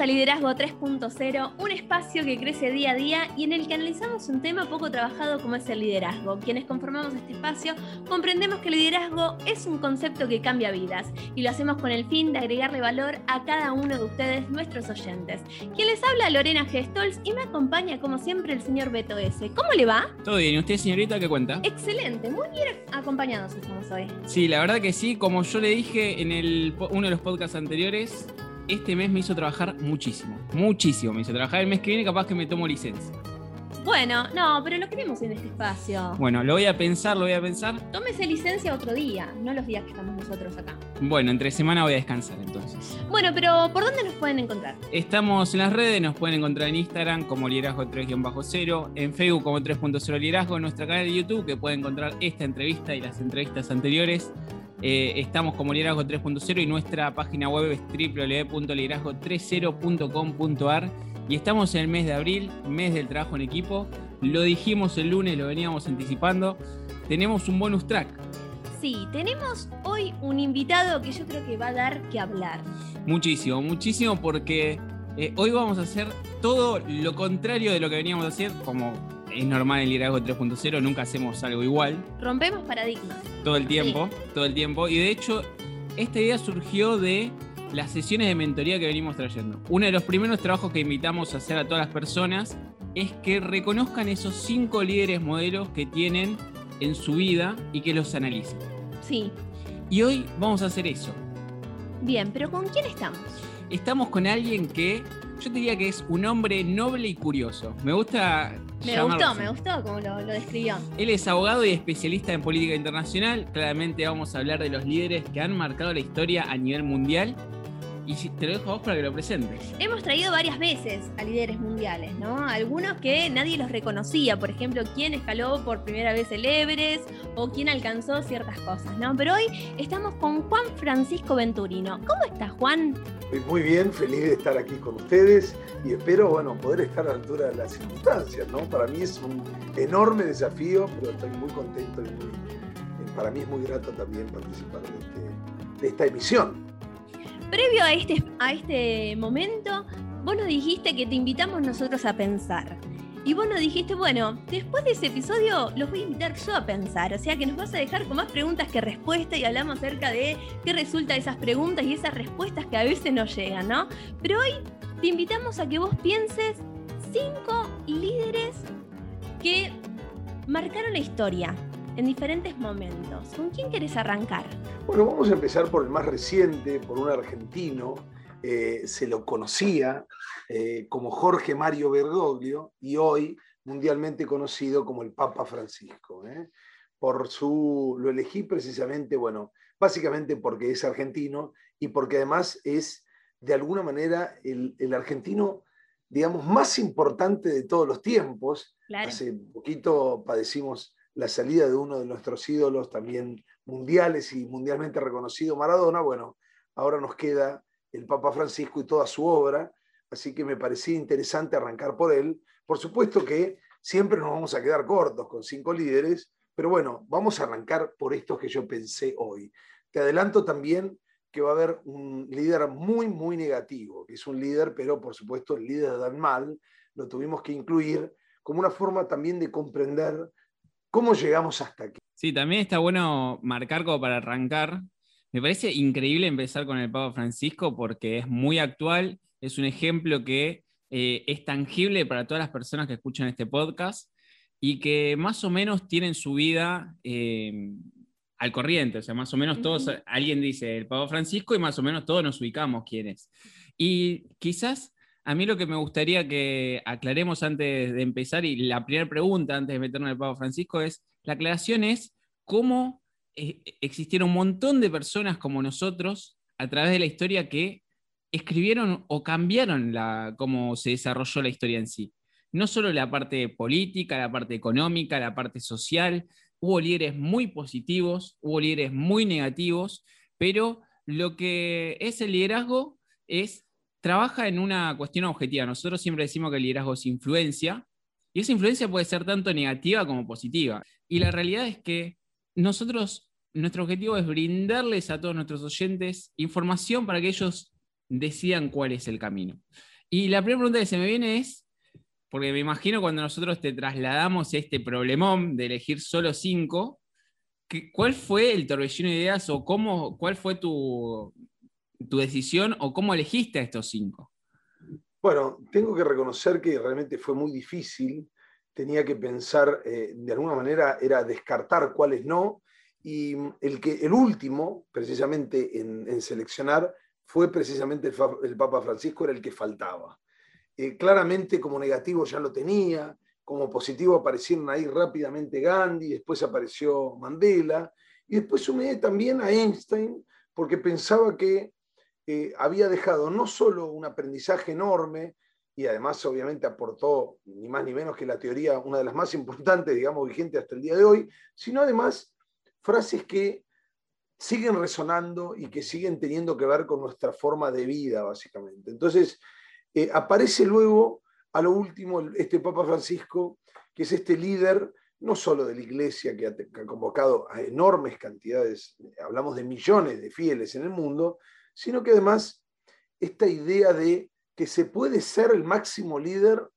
Bienvenidos a Liderazgo 3.0, un espacio que crece día a día y en el que analizamos un tema poco trabajado como es el liderazgo. Quienes conformamos este espacio comprendemos que el liderazgo es un concepto que cambia vidas y lo hacemos con el fin de agregarle valor a cada uno de ustedes, nuestros oyentes. Quien les habla, Lorena Gestols, y me acompaña como siempre el señor Beto S. ¿Cómo le va? Todo bien, ¿y usted señorita qué cuenta? Excelente, muy bien acompañados estamos hoy. Sí, la verdad que sí, como yo le dije en el, uno de los podcasts anteriores, este mes me hizo trabajar muchísimo. Muchísimo me hizo trabajar. El mes que viene capaz que me tomo licencia. Bueno, no, pero lo queremos en este espacio. Bueno, lo voy a pensar, lo voy a pensar. Tómese licencia otro día, no los días que estamos nosotros acá. Bueno, entre semana voy a descansar entonces. Bueno, pero ¿por dónde nos pueden encontrar? Estamos en las redes, nos pueden encontrar en Instagram como liderazgo 3-0, en Facebook como 3.0 liderazgo, en nuestro canal de YouTube que pueden encontrar esta entrevista y las entrevistas anteriores. Eh, estamos como Liderazgo 3.0 y nuestra página web es www.liderazgo30.com.ar y estamos en el mes de abril, mes del trabajo en equipo. Lo dijimos el lunes, lo veníamos anticipando. Tenemos un bonus track. Sí, tenemos hoy un invitado que yo creo que va a dar que hablar. Muchísimo, muchísimo porque eh, hoy vamos a hacer todo lo contrario de lo que veníamos a hacer, como es normal en liderazgo 3.0, nunca hacemos algo igual. Rompemos paradigmas. Todo el tiempo, todo el tiempo. Y de hecho, esta idea surgió de las sesiones de mentoría que venimos trayendo. Uno de los primeros trabajos que invitamos a hacer a todas las personas es que reconozcan esos cinco líderes modelos que tienen en su vida y que los analicen. Sí. Y hoy vamos a hacer eso. Bien, pero ¿con quién estamos? Estamos con alguien que yo diría que es un hombre noble y curioso. Me gusta. Me gustó, me gustó como lo, lo, describió. Él es abogado y especialista en política internacional. Claramente vamos a hablar de los líderes que han marcado la historia a nivel mundial y te lo dejo a vos para que lo presentes. Hemos traído varias veces a líderes mundiales, ¿no? Algunos que nadie los reconocía, por ejemplo, quién escaló por primera vez el Everest o quién alcanzó ciertas cosas, ¿no? Pero hoy estamos con Juan Francisco Venturino. ¿Cómo estás, Juan? Muy bien, feliz de estar aquí con ustedes y espero, bueno, poder estar a la altura de las circunstancias, ¿no? Para mí es un enorme desafío, pero estoy muy contento y muy, para mí es muy grato también participar de, este, de esta emisión. Previo a este, a este momento, vos nos dijiste que te invitamos nosotros a pensar. Y vos nos dijiste, bueno, después de ese episodio los voy a invitar yo a pensar. O sea que nos vas a dejar con más preguntas que respuestas y hablamos acerca de qué resulta de esas preguntas y esas respuestas que a veces nos llegan, ¿no? Pero hoy te invitamos a que vos pienses cinco líderes que marcaron la historia en diferentes momentos. ¿Con quién querés arrancar? Bueno, vamos a empezar por el más reciente, por un argentino. Eh, se lo conocía eh, como Jorge Mario Bergoglio y hoy mundialmente conocido como el Papa Francisco. ¿eh? Por su, lo elegí precisamente, bueno, básicamente porque es argentino y porque además es de alguna manera el, el argentino, digamos, más importante de todos los tiempos. Hace poquito padecimos la salida de uno de nuestros ídolos también mundiales y mundialmente reconocido, Maradona, bueno, ahora nos queda el Papa Francisco y toda su obra, así que me parecía interesante arrancar por él. Por supuesto que siempre nos vamos a quedar cortos con cinco líderes, pero bueno, vamos a arrancar por estos que yo pensé hoy. Te adelanto también que va a haber un líder muy, muy negativo, que es un líder, pero por supuesto el líder Dan Mal, lo tuvimos que incluir como una forma también de comprender ¿Cómo llegamos hasta aquí? Sí, también está bueno marcar como para arrancar. Me parece increíble empezar con el Papa Francisco porque es muy actual, es un ejemplo que eh, es tangible para todas las personas que escuchan este podcast y que más o menos tienen su vida eh, al corriente, o sea, más o menos todos, alguien dice el Papa Francisco y más o menos todos nos ubicamos quién es. Y quizás a mí lo que me gustaría que aclaremos antes de empezar, y la primera pregunta antes de meternos en el Papa Francisco es, la aclaración es cómo eh, existieron un montón de personas como nosotros a través de la historia que escribieron o cambiaron la, cómo se desarrolló la historia en sí. No solo la parte política, la parte económica, la parte social, hubo líderes muy positivos, hubo líderes muy negativos, pero lo que es el liderazgo es trabaja en una cuestión objetiva. Nosotros siempre decimos que el liderazgo es influencia, y esa influencia puede ser tanto negativa como positiva. Y la realidad es que nosotros, nuestro objetivo es brindarles a todos nuestros oyentes información para que ellos decidan cuál es el camino. Y la primera pregunta que se me viene es, porque me imagino cuando nosotros te trasladamos este problemón de elegir solo cinco, ¿cuál fue el torbellino de ideas o cómo, cuál fue tu, tu decisión o cómo elegiste a estos cinco? Bueno, tengo que reconocer que realmente fue muy difícil. Tenía que pensar, eh, de alguna manera, era descartar cuáles no. Y el, que, el último, precisamente en, seleccionar, fue precisamente el, Papa Francisco, era el que faltaba. Eh, claramente como negativo ya lo tenía, como positivo aparecieron ahí rápidamente Gandhi, después apareció Mandela, y después sumé también a Einstein, porque pensaba que había dejado no solo un aprendizaje enorme, y además obviamente aportó ni más ni menos que la teoría, una de las más importantes, digamos, vigente hasta el día de hoy, sino además frases que siguen resonando y que siguen teniendo que ver con nuestra forma de vida, básicamente. Entonces, eh, aparece luego, a lo último, este Papa Francisco, que es este líder, no solo de la Iglesia, que ha convocado a enormes cantidades, hablamos de millones de fieles en el mundo, sino que además esta idea de que se puede ser el máximo líder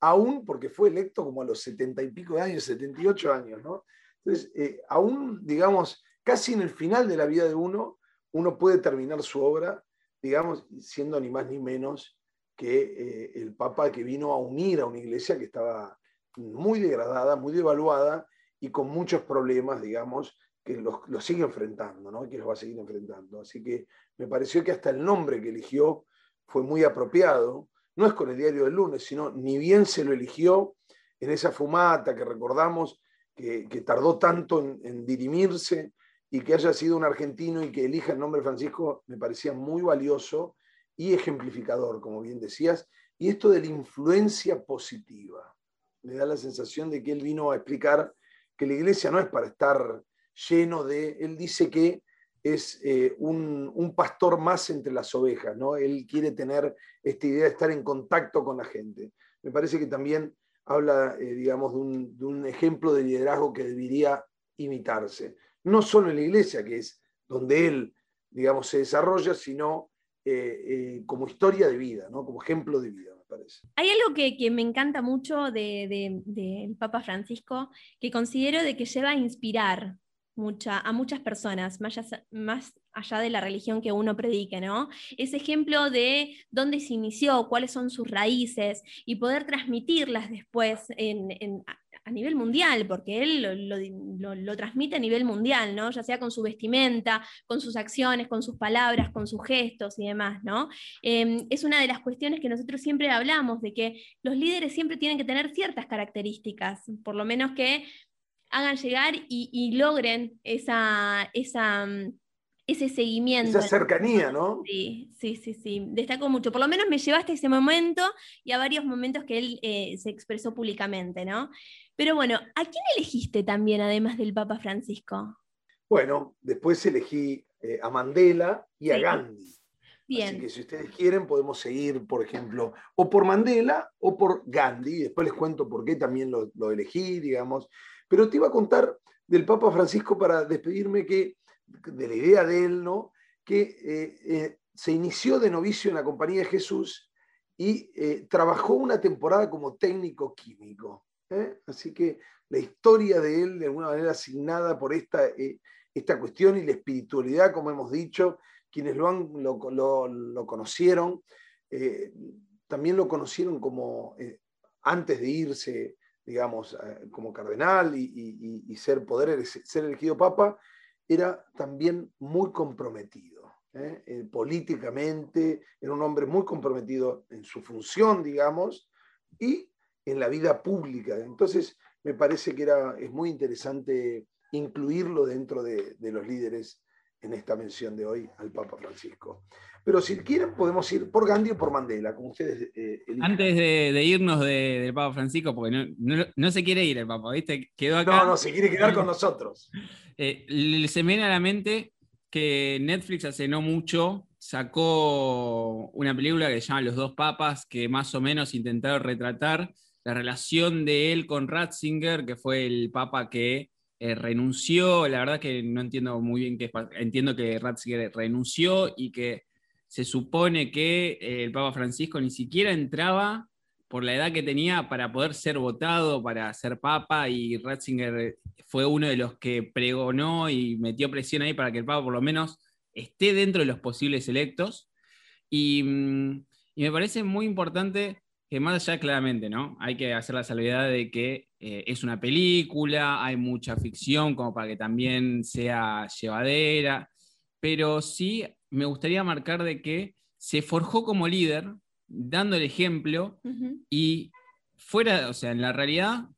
aún porque fue electo como a los setenta y pico de años, 78 años, ¿no? Entonces, eh, aún, digamos, casi en el final de la vida de uno, uno puede terminar su obra, digamos, siendo ni más ni menos que eh, el Papa que vino a unir a una iglesia que estaba muy degradada, muy devaluada y con muchos problemas, digamos, que los, sigue enfrentando, ¿no? que los va a seguir enfrentando. Así que me pareció que hasta el nombre que eligió fue muy apropiado. No es con el diario del lunes, sino ni bien se lo eligió en esa fumata que recordamos que, tardó tanto en, dirimirse y que haya sido un argentino y que elija el nombre Francisco me parecía muy valioso y ejemplificador, como bien decías. Y esto de la influencia positiva. Me da la sensación de que él vino a explicar que la iglesia no es para estar lleno de, él dice que es eh, un, pastor más entre las ovejas, ¿no? Él quiere tener esta idea de estar en contacto con la gente. Me parece que también habla, eh, digamos, de un, ejemplo de liderazgo que debería imitarse. No solo en la iglesia, que es donde él, digamos, se desarrolla, sino eh, como historia de vida, ¿no? Como ejemplo de vida. me parece. Hay algo que, me encanta mucho del de, Papa Francisco, que considero de que lleva a inspirar, a muchas personas, más allá, de la religión que uno predique, ¿no? Ese ejemplo de dónde se inició, cuáles son sus raíces y poder transmitirlas después a nivel mundial, porque él lo, transmite a nivel mundial, ¿no? Ya sea con su vestimenta, con sus acciones, con sus palabras, con sus gestos y demás, ¿no? Em, es una de las cuestiones que nosotros siempre hablamos, de que los líderes siempre tienen que tener ciertas características, por lo menos que hagan llegar y, logren esa, esa, mm, ese seguimiento. Esa cercanía, ¿no? Sí, sí, sí, sí. Destaco mucho. Por lo menos me llevaste a ese momento y a varios momentos que él eh, se expresó públicamente, ¿no? Pero bueno, ¿a quién elegiste también, además del Papa Francisco? Bueno, después elegí eh, a Mandela y a Gandhi. Bien. Así que si ustedes quieren, podemos seguir, por ejemplo, o por Mandela o por Gandhi. Después les cuento por qué también lo, lo elegí, digamos. Pero te iba a contar del Papa Francisco para despedirme que, de la idea de él, ¿no? que eh, eh, se inició de novicio en la Compañía de Jesús y eh, trabajó una temporada como técnico químico. Así que la historia de él, de alguna manera asignada por esta, esta cuestión y la espiritualidad, como hemos dicho, quienes lo, han, lo conocieron, también lo conocieron como antes de irse digamos, eh, como cardenal y, ser poder ser elegido papa, era también muy comprometido. ¿eh? Eh, políticamente, era un hombre muy comprometido en su función, digamos, y en la vida pública. Entonces, me parece que era, es muy interesante incluirlo dentro de, de los líderes en esta mención de hoy al Papa Francisco. Pero si quieren, podemos ir por Gandhi o por Mandela, como ustedes eh, Antes de, irnos del Papa Francisco, porque no, se quiere ir el Papa, ¿viste? Quedó acá. No, no, se quiere quedar con nosotros. Eh, se me viene a la mente que Netflix hace no mucho sacó una película que se llama Los dos papas, que más o menos intentaron retratar la relación de él con Ratzinger, que fue el papa que eh, renunció. La verdad que no entiendo muy bien qué Entiendo que Ratzinger renunció y que se supone que eh, el Papa Francisco ni siquiera entraba por la edad que tenía para poder ser votado, para ser papa, y Ratzinger fue uno de los que pregonó y metió presión ahí para que el Papa por lo menos esté dentro de los posibles electos. Y, mm, me parece muy importante que más allá claramente, ¿no? Hay que hacer la salvedad de que eh, es una película, hay mucha ficción como para que también sea llevadera, pero sí me gustaría marcar de que se forjó como líder, dando el ejemplo y fuera, o sea, en la realidad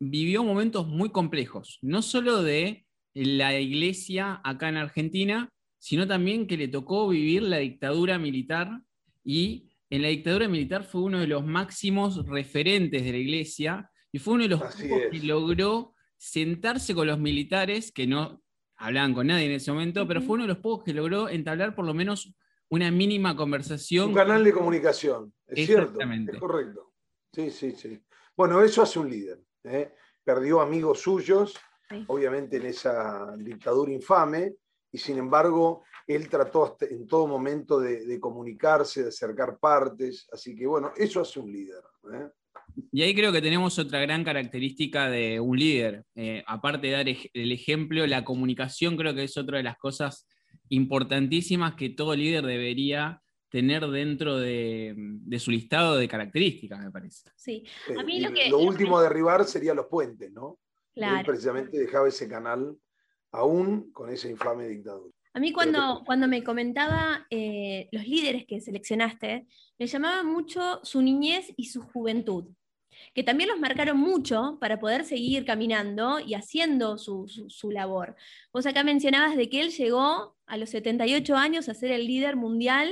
vivió momentos muy complejos, no solo de la iglesia acá en Argentina, sino también que le tocó vivir la dictadura militar y en la dictadura militar fue uno de los máximos referentes de la iglesia y fue uno de los que logró sentarse con los militares, que no hablaban con nadie en ese momento, pero fue uno de los pocos que logró entablar por lo menos una mínima conversación. Un canal de comunicación, es cierto, es correcto. Sí, sí, sí. Bueno, eso hace un líder. ¿eh? Perdió amigos suyos, obviamente en esa dictadura infame, y sin embargo él trató en todo momento de, comunicarse, de acercar partes, así que bueno, eso hace un líder. ¿eh? Y ahí creo que tenemos otra gran característica de un líder. Eh, aparte de dar el ejemplo, la comunicación creo que es otra de las cosas importantísimas que todo líder debería tener dentro de, su listado de características, me parece. Sí, a mí lo, que, lo último a derribar serían los puentes, ¿no? Claro. Él precisamente dejaba ese canal aún con esa infame dictadura. A mí cuando, cuando me comentaba eh, los líderes que seleccionaste, me llamaba mucho su niñez y su juventud, que también los marcaron mucho para poder seguir caminando y haciendo su, su labor. Vos acá mencionabas de que él llegó a los 78 años a ser el líder mundial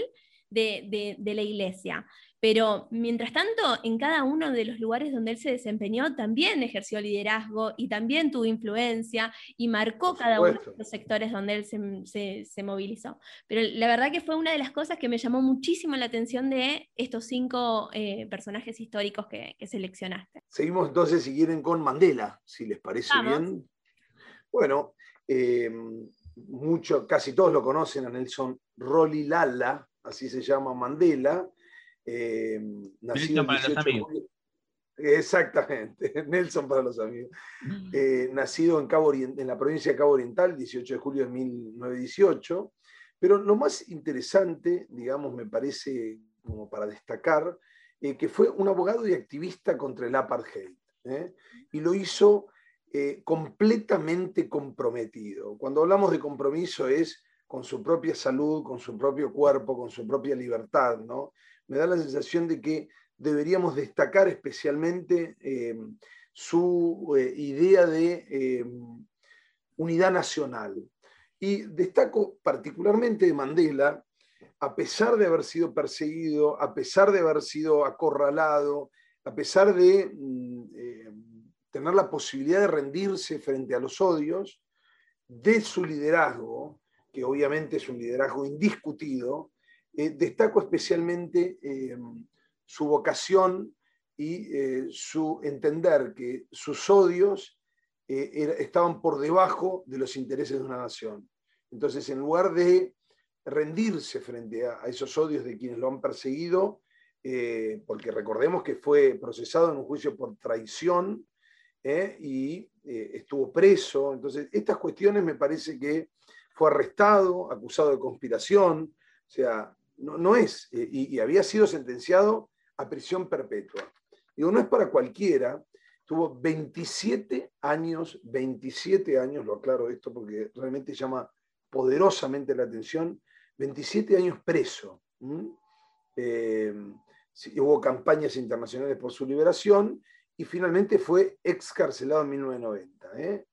de, la iglesia. Pero mientras tanto, en cada uno de los lugares donde él se desempeñó, también ejerció liderazgo y también tuvo influencia y marcó cada uno de los sectores donde él se, movilizó. Pero la verdad que fue una de las cosas que me llamó muchísimo la atención de estos cinco eh, personajes históricos que, seleccionaste. Seguimos entonces, si quieren, con Mandela, si les parece bien. Bueno, eh, mucho, casi todos lo conocen a Nelson Rolilala, así se llama Mandela. Eh, nacido para los amigos. Exactamente, Nelson para los amigos. Mm. Eh, nacido en, Cabo en la provincia de Cabo Oriental, 18 de julio de 1918. Pero lo más interesante, digamos, me parece como para destacar, eh, que fue un abogado y activista contra el apartheid. Y lo hizo completamente comprometido. Cuando hablamos de compromiso es con su propia salud, con su propio cuerpo, con su propia libertad. ¿no? Me da la sensación de que deberíamos destacar especialmente eh, su eh, idea de eh, unidad nacional. Y destaco particularmente de Mandela, a pesar de haber sido perseguido, a pesar de haber sido acorralado, a pesar de mm, tener la posibilidad de rendirse frente a los odios, de su liderazgo, que obviamente es un liderazgo indiscutido, eh, destaco especialmente eh, su vocación y eh, su entender que sus odios estaban por debajo de los intereses de una nación. Entonces, en lugar de rendirse frente a, esos odios de quienes lo han perseguido, porque recordemos que fue procesado en un juicio por traición y estuvo preso, entonces estas cuestiones me parece que fue arrestado, acusado de conspiración, o sea, no, es, eh, y, había sido sentenciado a prisión perpetua. Digo, no es para cualquiera, tuvo 27 años, 27 años, lo aclaro esto porque realmente llama poderosamente la atención, 27 años preso. Eh, hubo campañas internacionales por su liberación y finalmente fue excarcelado en 1990, ¿eh?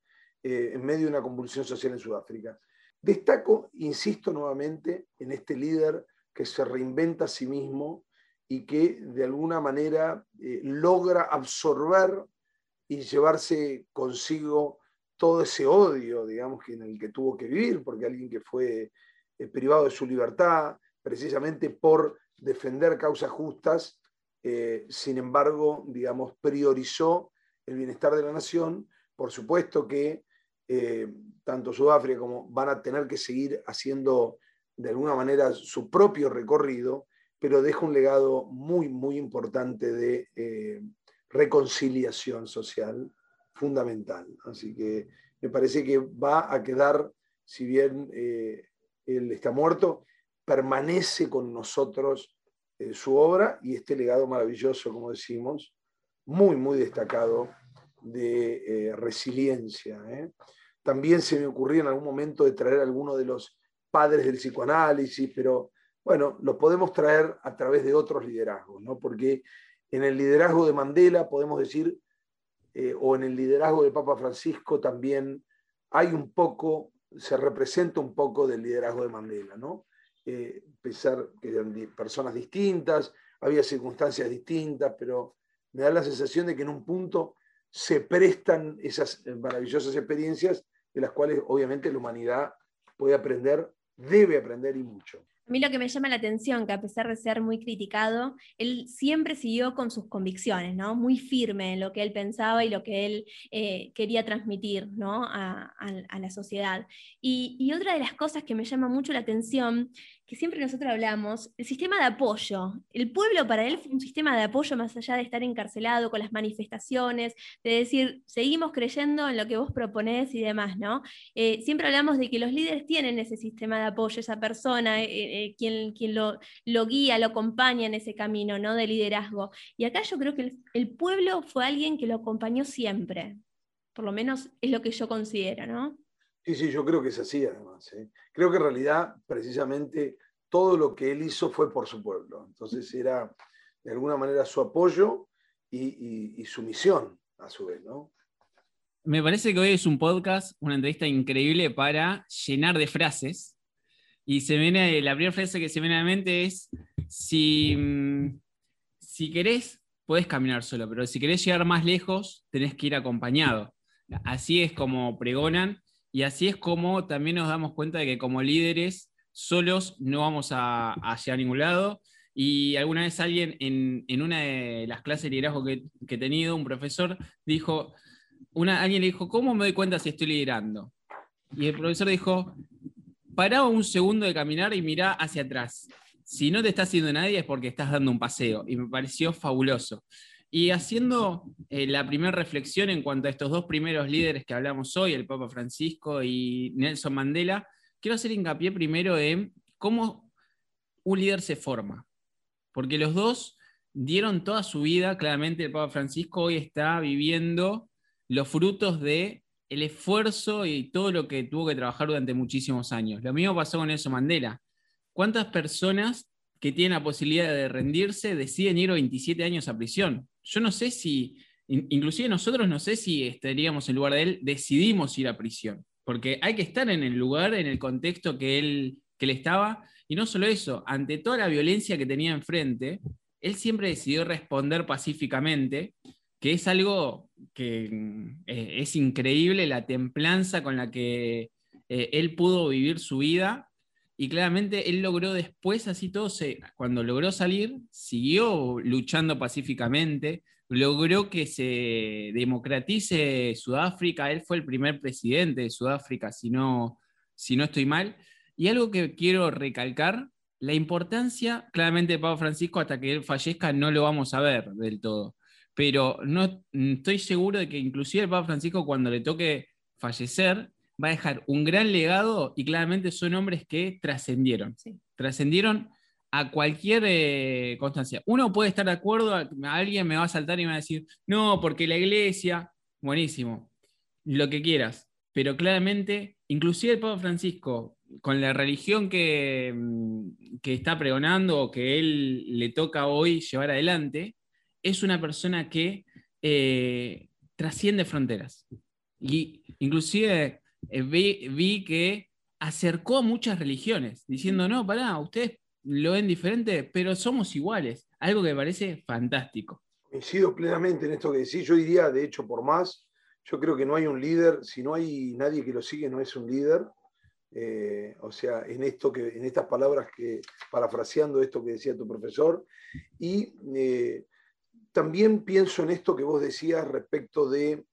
en medio de una convulsión social en Sudáfrica. Destaco, insisto nuevamente, en este líder que se reinventa a sí mismo y que de alguna manera eh, logra absorber y llevarse consigo todo ese odio, digamos, en el que tuvo que vivir, porque alguien que fue eh, privado de su libertad, precisamente por defender causas justas, eh, sin embargo, digamos, priorizó el bienestar de la nación. Por supuesto que tanto Sudáfrica como van a tener que seguir haciendo de alguna manera su propio recorrido, pero deja un legado muy, muy importante de eh, reconciliación social fundamental. Así que me parece que va a quedar, si bien él está muerto, permanece con nosotros eh, su obra y este legado maravilloso, como decimos, muy, muy destacado de eh, resiliencia. ¿eh? También se me ocurría en algún momento de traer alguno de los padres del psicoanálisis, pero bueno, lo podemos traer a través de otros liderazgos, ¿no? porque en el liderazgo de Mandela podemos decir, o en el liderazgo del Papa Francisco también hay un poco, se representa un poco del liderazgo de Mandela, ¿no? eh, pensar que eran personas distintas, había circunstancias distintas, pero me da la sensación de que en un punto se prestan esas eh, maravillosas experiencias de las cuales obviamente la humanidad puede aprender, debe aprender y mucho. A mí lo que me llama la atención, que a pesar de ser muy criticado, él siempre siguió con sus convicciones, ¿no? Muy firme en lo que él pensaba y lo que él eh, quería transmitir, ¿no? A, la sociedad. Y, y, otra de las cosas que me llama mucho la atención que siempre nosotros hablamos, el sistema de apoyo. El pueblo para él fue un sistema de apoyo más allá de estar encarcelado con las manifestaciones, de decir, seguimos creyendo en lo que vos proponés y demás, ¿no? Eh, siempre hablamos de que los líderes tienen ese sistema de apoyo, esa persona, eh, eh, quien, quien lo, lo, guía, lo acompaña en ese camino, ¿no? De liderazgo. Y acá yo creo que el, el pueblo fue alguien que lo acompañó siempre. Por lo menos es lo que yo considero, ¿no? Sí, sí, yo creo que es así además. ¿eh? Creo que en realidad precisamente todo lo que él hizo fue por su pueblo. Entonces era de alguna manera su apoyo y, su misión a su vez, ¿no? Me parece que hoy es un podcast, una entrevista increíble para llenar de frases. Y se viene, la primera frase que se viene a la mente es, si, mm, si querés, puedes caminar solo, pero si querés llegar más lejos, tenés que ir acompañado. Así es como pregonan y así es como también nos damos cuenta de que como líderes solos no vamos a, llegar a ningún lado. Y alguna vez alguien en, una de las clases de liderazgo que, he tenido, un profesor, dijo, una, alguien le dijo, ¿cómo me doy cuenta si estoy liderando? Y el profesor dijo, pará un segundo de caminar y mirá hacia atrás. Si no te está haciendo nadie es porque estás dando un paseo. Y me pareció fabuloso. Y haciendo eh, la primera reflexión en cuanto a estos dos primeros líderes que hablamos hoy, el Papa Francisco y Nelson Mandela, quiero hacer hincapié primero en cómo un líder se forma. Porque los dos dieron toda su vida, claramente el Papa Francisco hoy está viviendo los frutos de el esfuerzo y todo lo que tuvo que trabajar durante muchísimos años. Lo mismo pasó con Nelson Mandela. ¿Cuántas personas que tienen la posibilidad de rendirse deciden ir 27 años a prisión? yo no sé si, inclusive nosotros no sé si estaríamos en lugar de él, decidimos ir a prisión, porque hay que estar en el lugar, en el contexto que él, que él estaba, y no solo eso, ante toda la violencia que tenía enfrente, él siempre decidió responder pacíficamente, que es algo que eh, es increíble, la templanza con la que eh, él pudo vivir su vida y claramente él logró después, así todo, se, cuando logró salir, siguió luchando pacíficamente, logró que se democratice Sudáfrica, él fue el primer presidente de Sudáfrica, si no, si no estoy mal. Y algo que quiero recalcar, la importancia, claramente de Papa Francisco, hasta que él fallezca, no lo vamos a ver del todo. Pero no, estoy seguro de que inclusive el Papa Francisco, cuando le toque fallecer, va a dejar un gran legado y claramente son hombres que trascendieron. Trascendieron a cualquier eh, constancia. Uno puede estar de acuerdo, alguien me va a saltar y me va a decir, no, porque la iglesia, buenísimo, lo que quieras. Pero claramente, inclusive el Papa Francisco, con la religión que, mm, que está pregonando o que él le toca hoy llevar adelante, es una persona que eh, trasciende fronteras. Y inclusive eh, vi, que acercó a muchas religiones, diciendo, no, pará, ustedes lo ven diferente, pero somos iguales. Algo que me parece fantástico. Coincido plenamente en esto que decís. Yo diría, de hecho, por más, yo creo que no hay un líder, si no hay nadie que lo sigue, no es un líder. eh, o sea, en, esto que, en estas palabras que, parafraseando esto que decía tu profesor, y eh, también pienso en esto que vos decías respecto de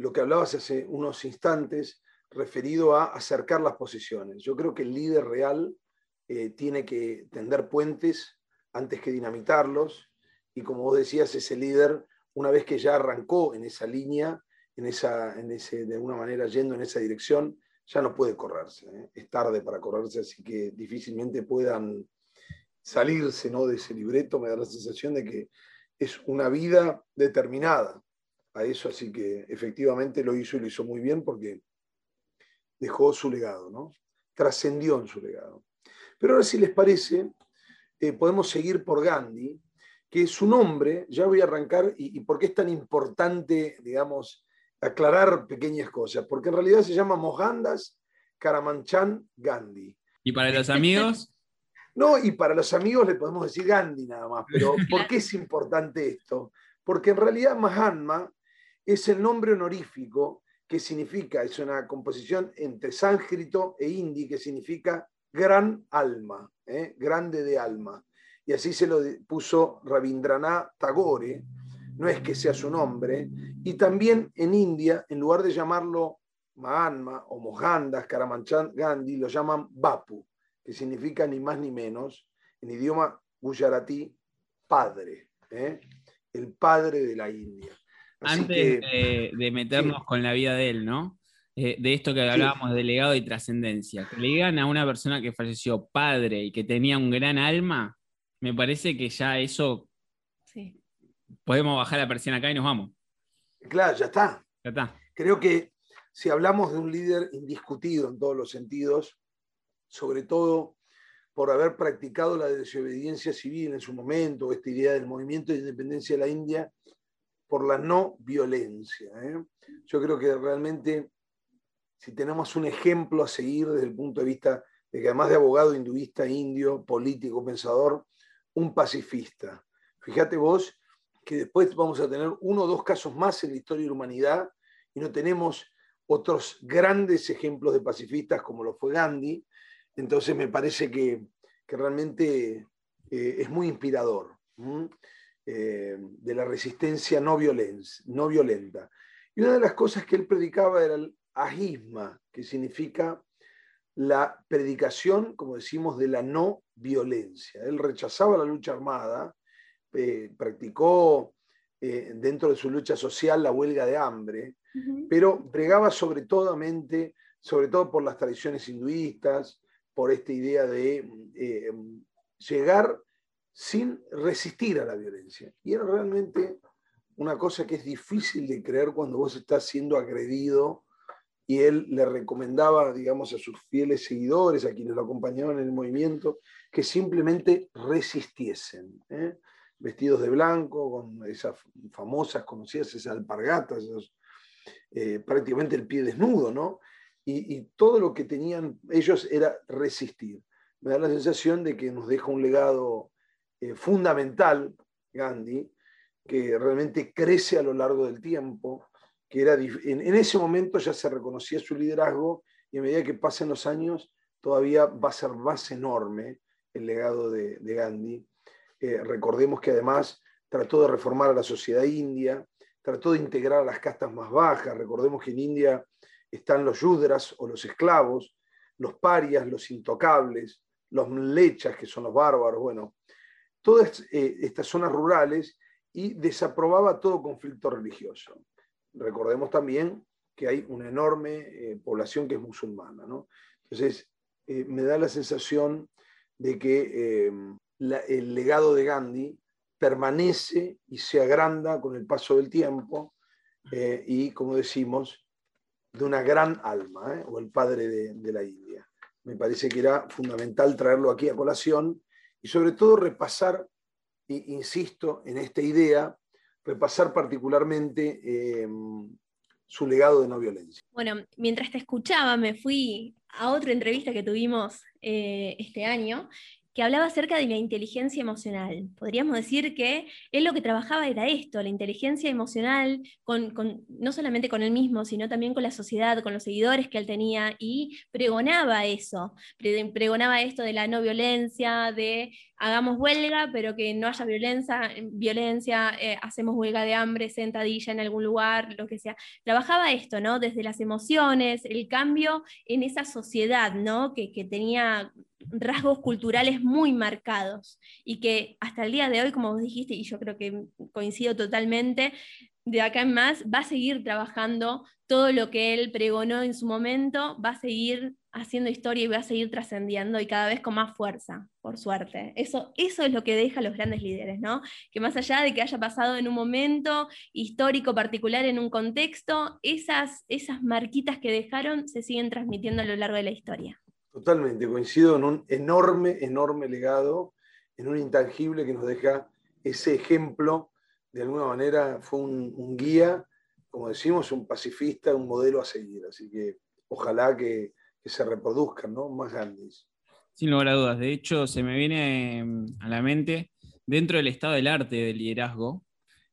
lo que hablabas hace unos instantes, referido a acercar las posiciones. Yo creo que el líder real eh, tiene que tender puentes antes que dinamitarlos, y como vos decías, ese líder, una vez que ya arrancó en esa línea, en esa, en ese, de alguna manera yendo en esa dirección, ya no puede correrse. ¿eh? Es tarde para correrse, así que difícilmente puedan salirse ¿no? de ese libreto. Me da la sensación de que es una vida determinada a eso, así que efectivamente lo hizo y lo hizo muy bien porque dejó su legado, ¿no? trascendió en su legado. Pero ahora si les parece, eh, podemos seguir por Gandhi, que su nombre, ya voy a arrancar, y, y por qué es tan importante, digamos, aclarar pequeñas cosas, porque en realidad se llama Mohandas Karamanchan Gandhi. ¿Y para los amigos? No, y para los amigos le podemos decir Gandhi nada más, pero ¿por qué es importante esto? Porque en realidad Mahatma es el nombre honorífico que significa, es una composición entre sánscrito e hindi que significa gran alma, ¿eh? grande de alma. Y así se lo puso Rabindranath Tagore, no es que sea su nombre, y también en India, en lugar de llamarlo Mahatma o Mohandas Karamanchan Gandhi, lo llaman Bapu, que significa ni más ni menos, en idioma gujarati, padre, ¿eh? el padre de la India. Antes de, meternos con la vida de él, ¿no? Eh, de esto que hablábamos de legado y trascendencia, que le digan a una persona que falleció padre y que tenía un gran alma, me parece que ya eso podemos bajar la persiana acá y nos vamos. Claro, ya está. Ya está. Creo que si hablamos de un líder indiscutido en todos los sentidos, sobre todo por haber practicado la desobediencia civil en su momento, esta idea del movimiento de independencia de la India, por la no violencia. ¿eh? Yo creo que realmente, si tenemos un ejemplo a seguir desde el punto de vista de que además de abogado hinduista, indio, político, pensador, un pacifista. Fíjate vos que después vamos a tener uno o dos casos más en la historia de la humanidad y no tenemos otros grandes ejemplos de pacifistas como lo fue Gandhi. Entonces me parece que, realmente eh, es muy inspirador eh, de la resistencia no, no violenta. Y una de las cosas que él predicaba era el agisma, que significa la predicación, como decimos, de la no violencia. Él rechazaba la lucha armada, eh, practicó eh, dentro de su lucha social la huelga de hambre, pero pregaba sobre todo, sobre todo por las tradiciones hinduistas, por esta idea de eh, llegar sin resistir a la violencia. Y era realmente una cosa que es difícil de creer cuando vos estás siendo agredido y él le recomendaba, digamos, a sus fieles seguidores, a quienes lo acompañaban en el movimiento, que simplemente resistiesen vestidos de blanco, con esas famosas, conocidas, esas alpargatas, eh, prácticamente el pie desnudo, ¿no? Y, todo lo que tenían ellos era resistir. Me da la sensación de que nos deja un legado eh, fundamental, Gandhi, que realmente crece a lo largo del tiempo, que era, en, ese momento ya se reconocía su liderazgo y a medida que pasen los años todavía va a ser más enorme el legado de Gandhi eh, recordemos que además trató de reformar a la sociedad india, trató de integrar a las castas más bajas. Recordemos que en India están los yudras o los esclavos, los parias, los intocables, los lechas, que son los bárbaros, bueno, todas eh, estas zonas rurales y desaprobaba todo conflicto religioso. Recordemos también que hay una enorme eh, población que es musulmana. Entonces, me da la sensación de que el legado de Gandhi permanece y se agranda con el paso del tiempo eh, y, como decimos, de una gran alma, ¿eh? o el padre de, la India. Me parece que era fundamental traerlo aquí a colación y sobre todo repasar, e insisto en esta idea, repasar particularmente eh, su legado de no violencia. Bueno, mientras te escuchaba me fui a otra entrevista que tuvimos este año que hablaba acerca de la inteligencia emocional. Podríamos decir que él lo que trabajaba era esto, la inteligencia emocional, con, no solamente con él mismo, sino también con la sociedad, con los seguidores que él tenía, y pregonaba eso, pregonaba esto de la no violencia, de hagamos huelga, pero que no haya violencia, violencia eh, hacemos huelga de hambre, sentadilla en algún lugar, lo que sea. Trabajaba esto, ¿no? Desde las emociones, el cambio en esa sociedad, ¿no? Que, que tenía rasgos culturales muy marcados y que hasta el día de hoy, como vos dijiste, y yo creo que coincido totalmente, de acá en más va a seguir trabajando todo lo que él pregonó en su momento, va a seguir haciendo historia y va a seguir trascendiendo y cada vez con más fuerza, por suerte. Eso, eso es lo que deja los grandes líderes, ¿no? Que más allá de que haya pasado en un momento histórico particular, en un contexto, esas, esas marquitas que dejaron se siguen transmitiendo a lo largo de la historia. Totalmente, coincido en un enorme, enorme legado, en un intangible que nos deja ese ejemplo, de alguna manera fue un, guía, como decimos, un pacifista, un modelo a seguir. Así que ojalá que, se reproduzcan ¿no? más grandes. Sin lugar a dudas, de hecho se me viene mm, a la mente, dentro del estado del arte del liderazgo,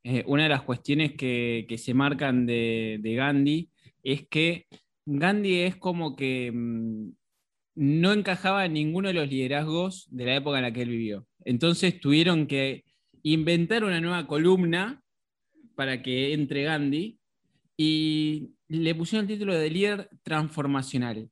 eh, una de las cuestiones que, se marcan de, Gandhi es que Gandhi es como que mm, no encajaba en ninguno de los liderazgos de la época en la que él vivió. Entonces tuvieron que inventar una nueva columna para que entre Gandhi y le pusieron el título de líder transformacional.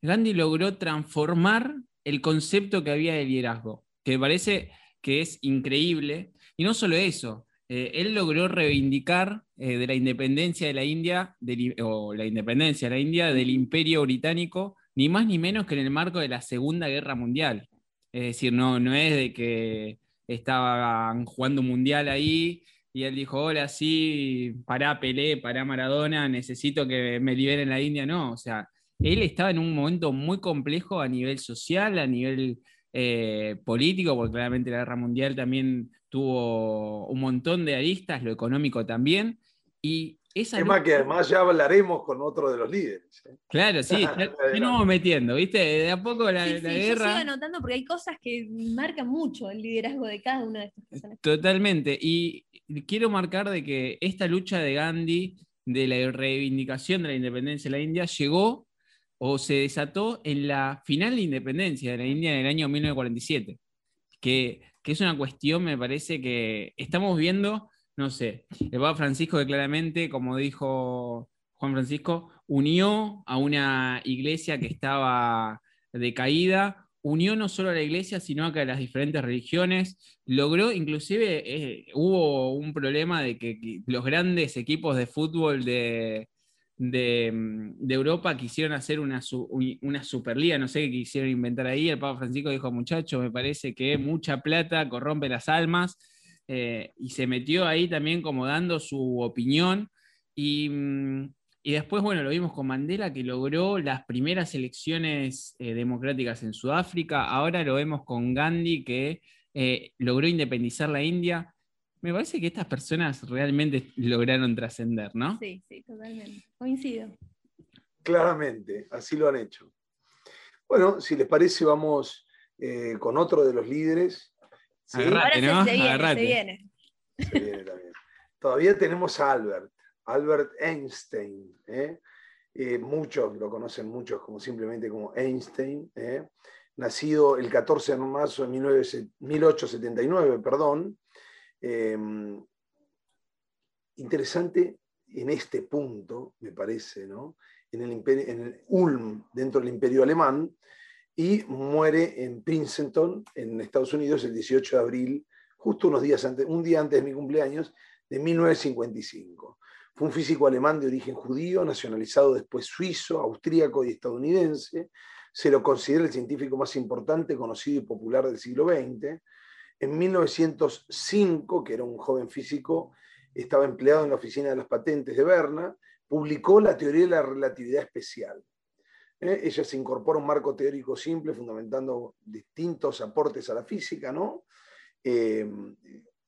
Gandhi logró transformar el concepto que había de liderazgo, que me parece que es increíble. Y no solo eso, eh, él logró reivindicar eh, de la independencia de la India, o la independencia de la India del imperio británico ni más ni menos que en el marco de la Segunda Guerra Mundial. Es decir, no, no es de que estaban jugando un mundial ahí y él dijo, hola, sí, pará Pelé, pará Maradona, necesito que me liberen la India. No, o sea, él estaba en un momento muy complejo a nivel social, a nivel eh, político, porque claramente la guerra mundial también tuvo un montón de aristas, lo económico también, y es más que además ya hablaremos con otro de los líderes. ¿eh? Claro, sí, ya, nos vamos metiendo, ¿viste? De a poco la, sí, la sí, guerra. Yo sigo anotando porque hay cosas que marcan mucho el liderazgo de cada una de estas personas. Totalmente. Y quiero marcar de que esta lucha de Gandhi de la reivindicación de la independencia de la India llegó o se desató en la final de independencia de la India en el año 1947, que, que es una cuestión, me parece, que estamos viendo no sé, el Papa Francisco que claramente, como dijo Juan Francisco, unió a una iglesia que estaba decaída, unió no solo a la iglesia, sino a las diferentes religiones, logró, inclusive eh, hubo un problema de que, los grandes equipos de fútbol de, de, Europa quisieron hacer una, una superliga, no sé qué quisieron inventar ahí, el Papa Francisco dijo, muchachos, me parece que mucha plata corrompe las almas, eh, y se metió ahí también como dando su opinión. Mm, y, después, bueno, lo vimos con Mandela, que logró las primeras elecciones eh, democráticas en Sudáfrica. Ahora lo vemos con Gandhi, que eh, logró independizar la India. Me parece que estas personas realmente lograron trascender, ¿no? Sí, sí, totalmente. Coincido. Claramente, así lo han hecho. Bueno, si les parece, vamos con otro de los líderes se, viene, Todavía tenemos a Albert, Albert Einstein. ¿eh? Eh, muchos lo conocen muchos como simplemente como Einstein. ¿eh? Nacido el 14 de marzo de 1879, perdón. Em, interesante en este punto, me parece, ¿no? en, el en el Ulm, dentro del imperio alemán, y muere en Princeton, en Estados Unidos, el 18 de abril, justo unos días antes, un día antes de mi cumpleaños, de 1955. Fue un físico alemán de origen judío, nacionalizado después suizo, austríaco y estadounidense. Se lo considera el científico más importante, conocido y popular del siglo XX. En 1905, que era un joven físico, estaba empleado en la oficina de las patentes de Berna, publicó la teoría de la relatividad especial ¿eh? ella se incorpora un marco teórico simple, fundamentando distintos aportes a la física, ¿no? Eh,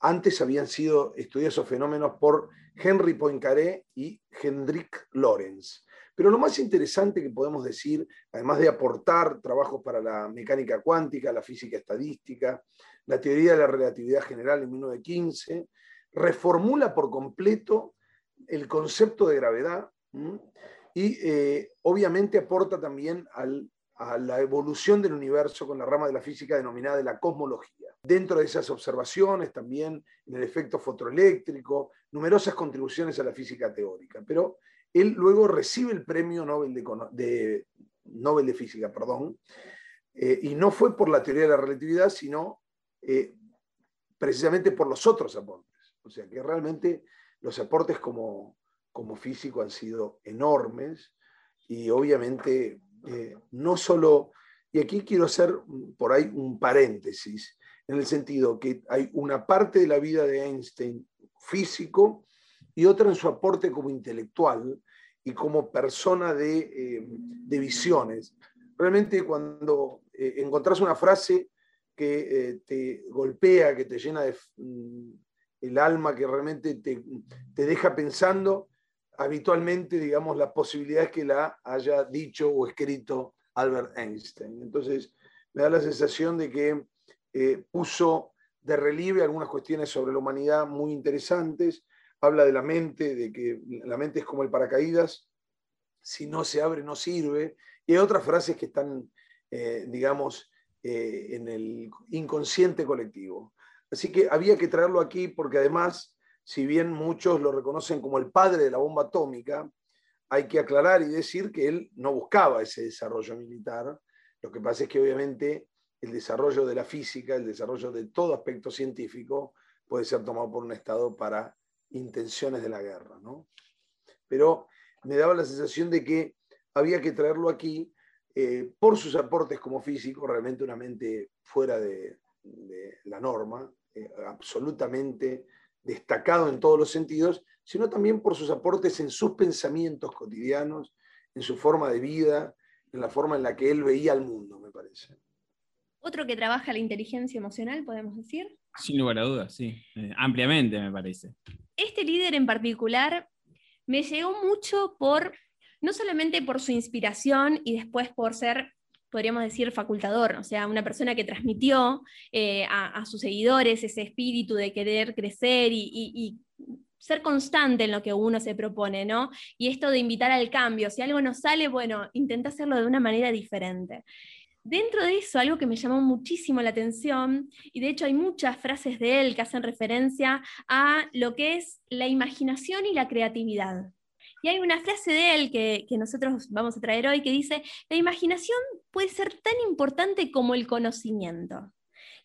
antes habían sido estudiados esos fenómenos por Henry Poincaré y Hendrik Lorentz. Pero lo más interesante que podemos decir, además de aportar trabajos para la mecánica cuántica, la física estadística, la teoría de la relatividad general en 1915, reformula por completo el concepto de gravedad y eh, obviamente aporta también a la evolución del universo con la rama de la física denominada de la cosmología. Dentro de esas observaciones también en el efecto fotoeléctrico, numerosas contribuciones a la física teórica, pero él luego recibe el premio Nobel de, Nobel de Física, perdón, eh, y no fue por la teoría de la relatividad, sino eh, precisamente por los otros aportes. O sea que realmente los aportes como, como físico han sido enormes y obviamente eh, no solo, y aquí quiero hacer por ahí un paréntesis, en el sentido que hay una parte de la vida de Einstein físico y otra en su aporte como intelectual y como persona de, eh, visiones. Realmente cuando eh, encontrás una frase que te golpea, que te llena de, mm, el alma, que realmente te, te deja pensando, habitualmente, digamos, la posibilidad es que la haya dicho o escrito Albert Einstein. Entonces, me da la sensación de que eh, puso de relieve algunas cuestiones sobre la humanidad muy interesantes. Habla de la mente, de que la mente es como el paracaídas, si no se abre no sirve. Y hay otras frases que están, eh, digamos, eh, en el inconsciente colectivo. Así que había que traerlo aquí porque además si bien muchos lo reconocen como el padre de la bomba atómica, hay que aclarar y decir que él no buscaba ese desarrollo militar. Lo que pasa es que obviamente el desarrollo de la física, el desarrollo de todo aspecto científico puede ser tomado por un Estado para intenciones de la guerra. ¿no? Pero me daba la sensación de que había que traerlo aquí eh, por sus aportes como físico, realmente una mente fuera de, la norma, eh, absolutamente destacado en todos los sentidos, sino también por sus aportes en sus pensamientos cotidianos, en su forma de vida, en la forma en la que él veía al mundo, me parece. Otro que trabaja la inteligencia emocional, podemos decir. Sin lugar a dudas, sí, eh, ampliamente me parece. Este líder en particular me llegó mucho por, no solamente por su inspiración y después por ser podríamos decir, facultador, o sea, una persona que transmitió eh, a, sus seguidores ese espíritu de querer crecer y, ser constante en lo que uno se propone, ¿no? Y esto de invitar al cambio, si algo no sale, bueno, intenta hacerlo de una manera diferente. Dentro de eso, algo que me llamó muchísimo la atención, y de hecho hay muchas frases de él que hacen referencia a lo que es la imaginación y la creatividad. Y hay una frase de él que, nosotros vamos a traer hoy que dice, la imaginación puede ser tan importante como el conocimiento.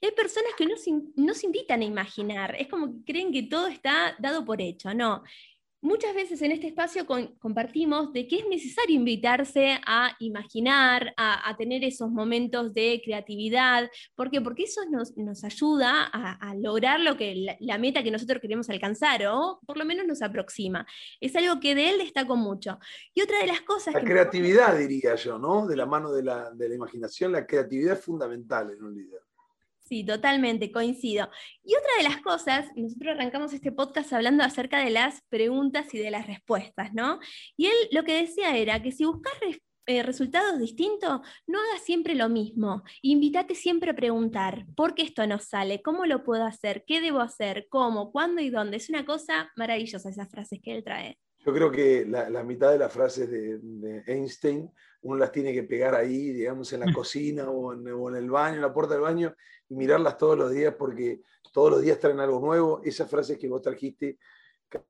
Hay personas que no no se invitan a imaginar, es como que creen que todo está dado por hecho, no muchas veces en este espacio compartimos de que es necesario invitarse a imaginar, a, tener esos momentos de creatividad. ¿Por qué? Porque eso nos, ayuda a, lograr lo que la, meta que nosotros queremos alcanzar, o por lo menos nos aproxima. Es algo que de él destaco mucho. Y otra de las cosas... La creatividad, diría yo, ¿no? De la mano de la, de la imaginación, la creatividad es fundamental en un líder. Sí, totalmente, coincido. Y otra de las cosas, nosotros arrancamos este podcast hablando acerca de las preguntas y de las respuestas, ¿no? Y él lo que decía era que si buscas eh, resultados distintos, no hagas siempre lo mismo. Invítate siempre a preguntar, ¿por qué esto no sale? ¿Cómo lo puedo hacer? ¿Qué debo hacer? ¿Cómo? ¿Cuándo y dónde? Es una cosa maravillosa esas frases que él trae. Yo creo que la, mitad de las frases de, Einstein uno las tiene que pegar ahí, digamos, en la cocina o en, o en, el baño, en la puerta del baño, y mirarlas todos los días porque todos los días traen algo nuevo. Esas frases que vos trajiste,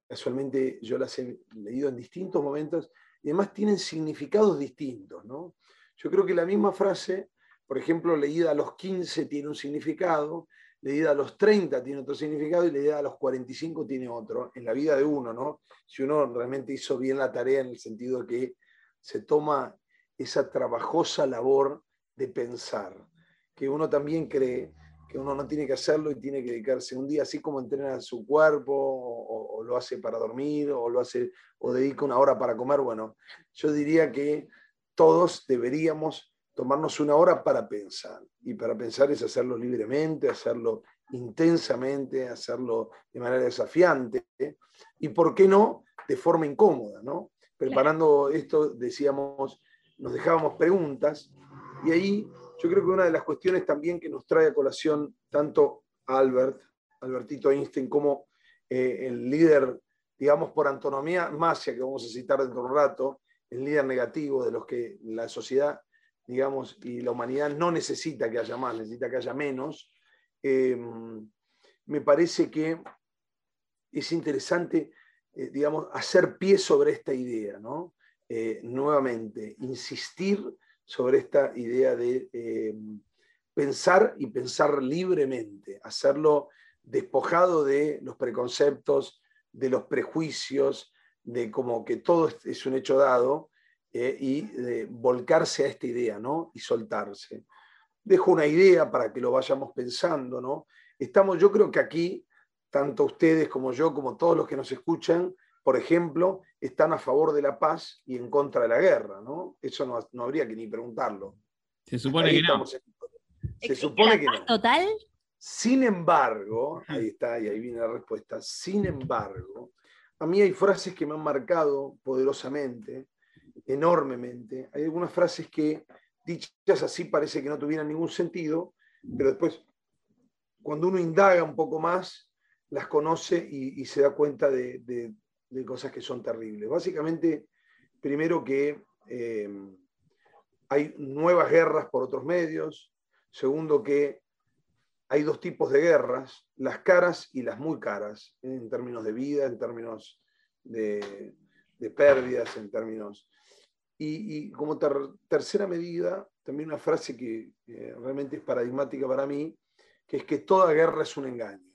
casualmente yo las he leído en distintos momentos y además tienen significados distintos. ¿no? Yo creo que la misma frase, por ejemplo, leída a los 15 tiene un significado, leída a los 30 tiene otro significado y leída a los 45 tiene otro, en la vida de uno, ¿no? Si uno realmente hizo bien la tarea en el sentido que se toma esa trabajosa labor de pensar que uno también cree que uno no tiene que hacerlo y tiene que dedicarse un día, así como entrena su cuerpo, o, lo hace para dormir, o lo hace, o dedica una hora para comer. Bueno, yo diría que todos deberíamos tomarnos una hora para pensar. Y para pensar es hacerlo libremente, hacerlo intensamente, hacerlo de manera desafiante, y por qué no, de forma incómoda, ¿no? preparando esto, decíamos, nos dejábamos preguntas, y ahí yo creo que una de las cuestiones también que nos trae a colación tanto Albert, Albertito Einstein, como eh, el líder, digamos, por antonomía, Masia, que vamos a citar dentro de un rato, el líder negativo de los que la sociedad, digamos, y la humanidad no necesita que haya más, necesita que haya menos, eh, me parece que es interesante, eh, digamos, hacer pie sobre esta idea, ¿no? nuevamente, insistir sobre esta idea de eh, pensar y pensar libremente, hacerlo despojado de los preconceptos, de los prejuicios, de como que todo es un hecho dado eh, y de volcarse a esta idea, ¿no? Y soltarse. Dejo una idea para que lo vayamos pensando, ¿no? Estamos, yo creo que aquí, tanto ustedes como yo, como todos los que nos escuchan, por ejemplo, están a favor de la paz y en contra de la guerra, ¿no? Eso no, habría que ni preguntarlo. Se supone que no. Se supone que no. Total. Sin embargo, ahí está, y ahí viene la respuesta. Sin embargo, a mí hay frases que me han marcado poderosamente, enormemente. Hay algunas frases que, dichas así, parece que no tuvieran ningún sentido, pero después, cuando uno indaga un poco más, las conoce y, se da cuenta de, de cosas que son terribles. Básicamente, primero que eh, hay nuevas guerras por otros medios. Segundo que hay dos tipos de guerras, las caras y las muy caras, en términos de vida, en términos de, pérdidas, en términos... Y, como tercera medida, también una frase que realmente es paradigmática para mí, que es que toda guerra es un engaño.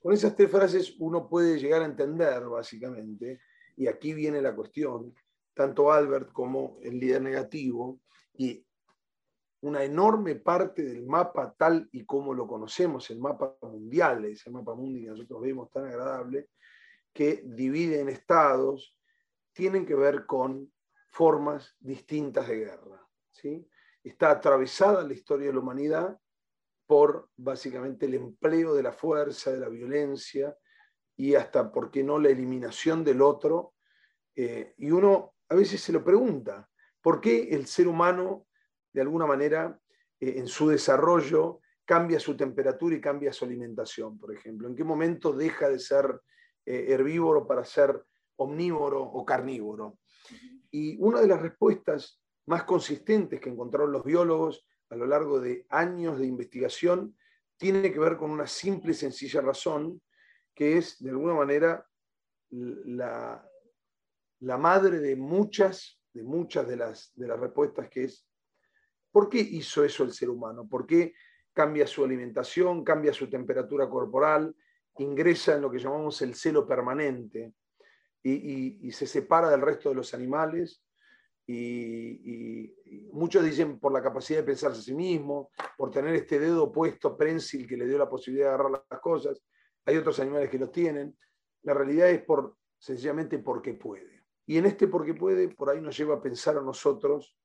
Con esas tres frases uno puede llegar a entender, básicamente, y aquí viene la cuestión, tanto Albert como el líder negativo, y una enorme parte del mapa tal y como lo conocemos, el mapa mundial, ese mapa mundial que nosotros vemos tan agradable, que divide en estados, tienen que ver con formas distintas de guerra. ¿sí? Está atravesada la historia de la humanidad por básicamente el empleo de la fuerza, de la violencia y hasta, ¿por qué no?, la eliminación del otro. Eh, y uno a veces se lo pregunta, ¿por qué el ser humano, de alguna manera, eh, en su desarrollo, cambia su temperatura y cambia su alimentación, por ejemplo? ¿En qué momento deja de ser eh, herbívoro para ser omnívoro o carnívoro? Y una de las respuestas más consistentes que encontraron los biólogos a lo largo de años de investigación tiene que ver con una simple y sencilla razón, que es, de alguna manera, la, la madre de muchas, de muchas de las, de las respuestas, que es, ¿por qué hizo eso el ser humano? ¿Por qué cambia su alimentación, cambia su temperatura corporal, ingresa en lo que llamamos el celo permanente y, se separa del resto de los animales y, muchos dicen por la capacidad de pensarse a sí mismo, por tener este dedo puesto prensil que le dio la posibilidad de agarrar las cosas. Hay otros animales que lo tienen. La realidad es por sencillamente porque puede. Y en este porque puede, por ahí nos lleva a pensar a nosotros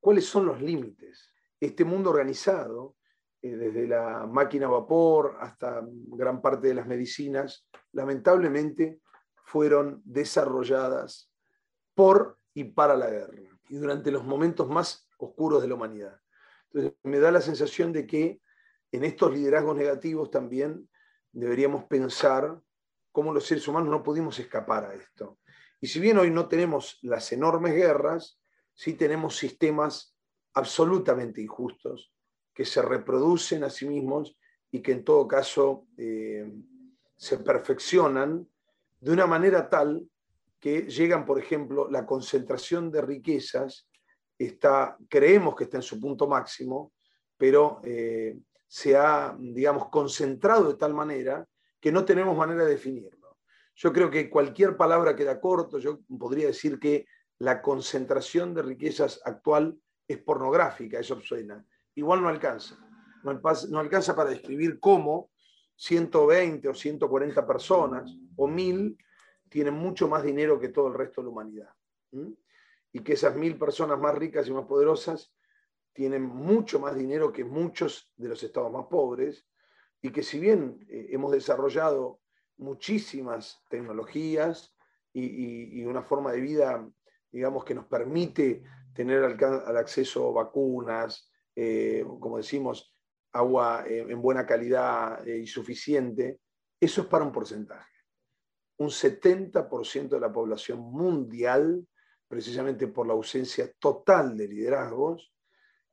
cuáles son los límites. Este mundo organizado, eh, desde la máquina a vapor hasta gran parte de las medicinas, lamentablemente fueron desarrolladas por y para la guerra, y durante los momentos más oscuros de la humanidad. Entonces, me da la sensación de que en estos liderazgos negativos también deberíamos pensar cómo los seres humanos no pudimos escapar a esto. Y si bien hoy no tenemos las enormes guerras, sí tenemos sistemas absolutamente injustos que se reproducen a sí mismos y que en todo caso eh, se perfeccionan de una manera tal que llegan, por ejemplo, la concentración de riquezas, está, creemos que está en su punto máximo, pero eh, se ha, digamos, concentrado de tal manera que no tenemos manera de definirlo. Yo creo que cualquier palabra queda corto, yo podría decir que la concentración de riquezas actual es pornográfica, es obscena. Igual no alcanza. No, alcanza para describir cómo 120 o 140 personas o 1000 tienen mucho más dinero que todo el resto de la humanidad. Y que esas mil personas más ricas y más poderosas tienen mucho más dinero que muchos de los estados más pobres, y que si bien eh, hemos desarrollado muchísimas tecnologías y, una forma de vida digamos, que nos permite tener al, acceso a vacunas, eh, como decimos, agua eh, en buena calidad y suficiente, eso es para un porcentaje. Un 70% de la población mundial, precisamente por la ausencia total de liderazgos,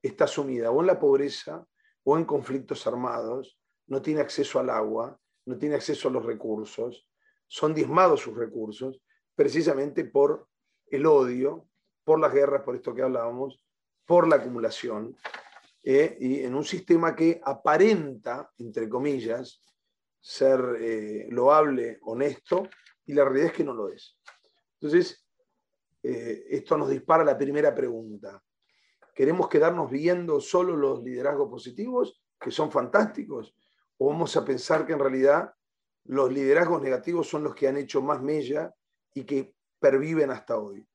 está sumida o en la pobreza o en conflictos armados, no tiene acceso al agua, no tiene acceso a los recursos, son diezmados sus recursos, precisamente por el odio, por las guerras, por esto que hablábamos, por la acumulación, eh, y en un sistema que aparenta, entre comillas, ser eh, loable, honesto, y la realidad es que no lo es. Entonces, eh, esto nos dispara la primera pregunta. ¿Queremos quedarnos viendo solo los liderazgos positivos, que son fantásticos? ¿O vamos a pensar que en realidad los liderazgos negativos son los que han hecho más mella y que perviven hasta hoy?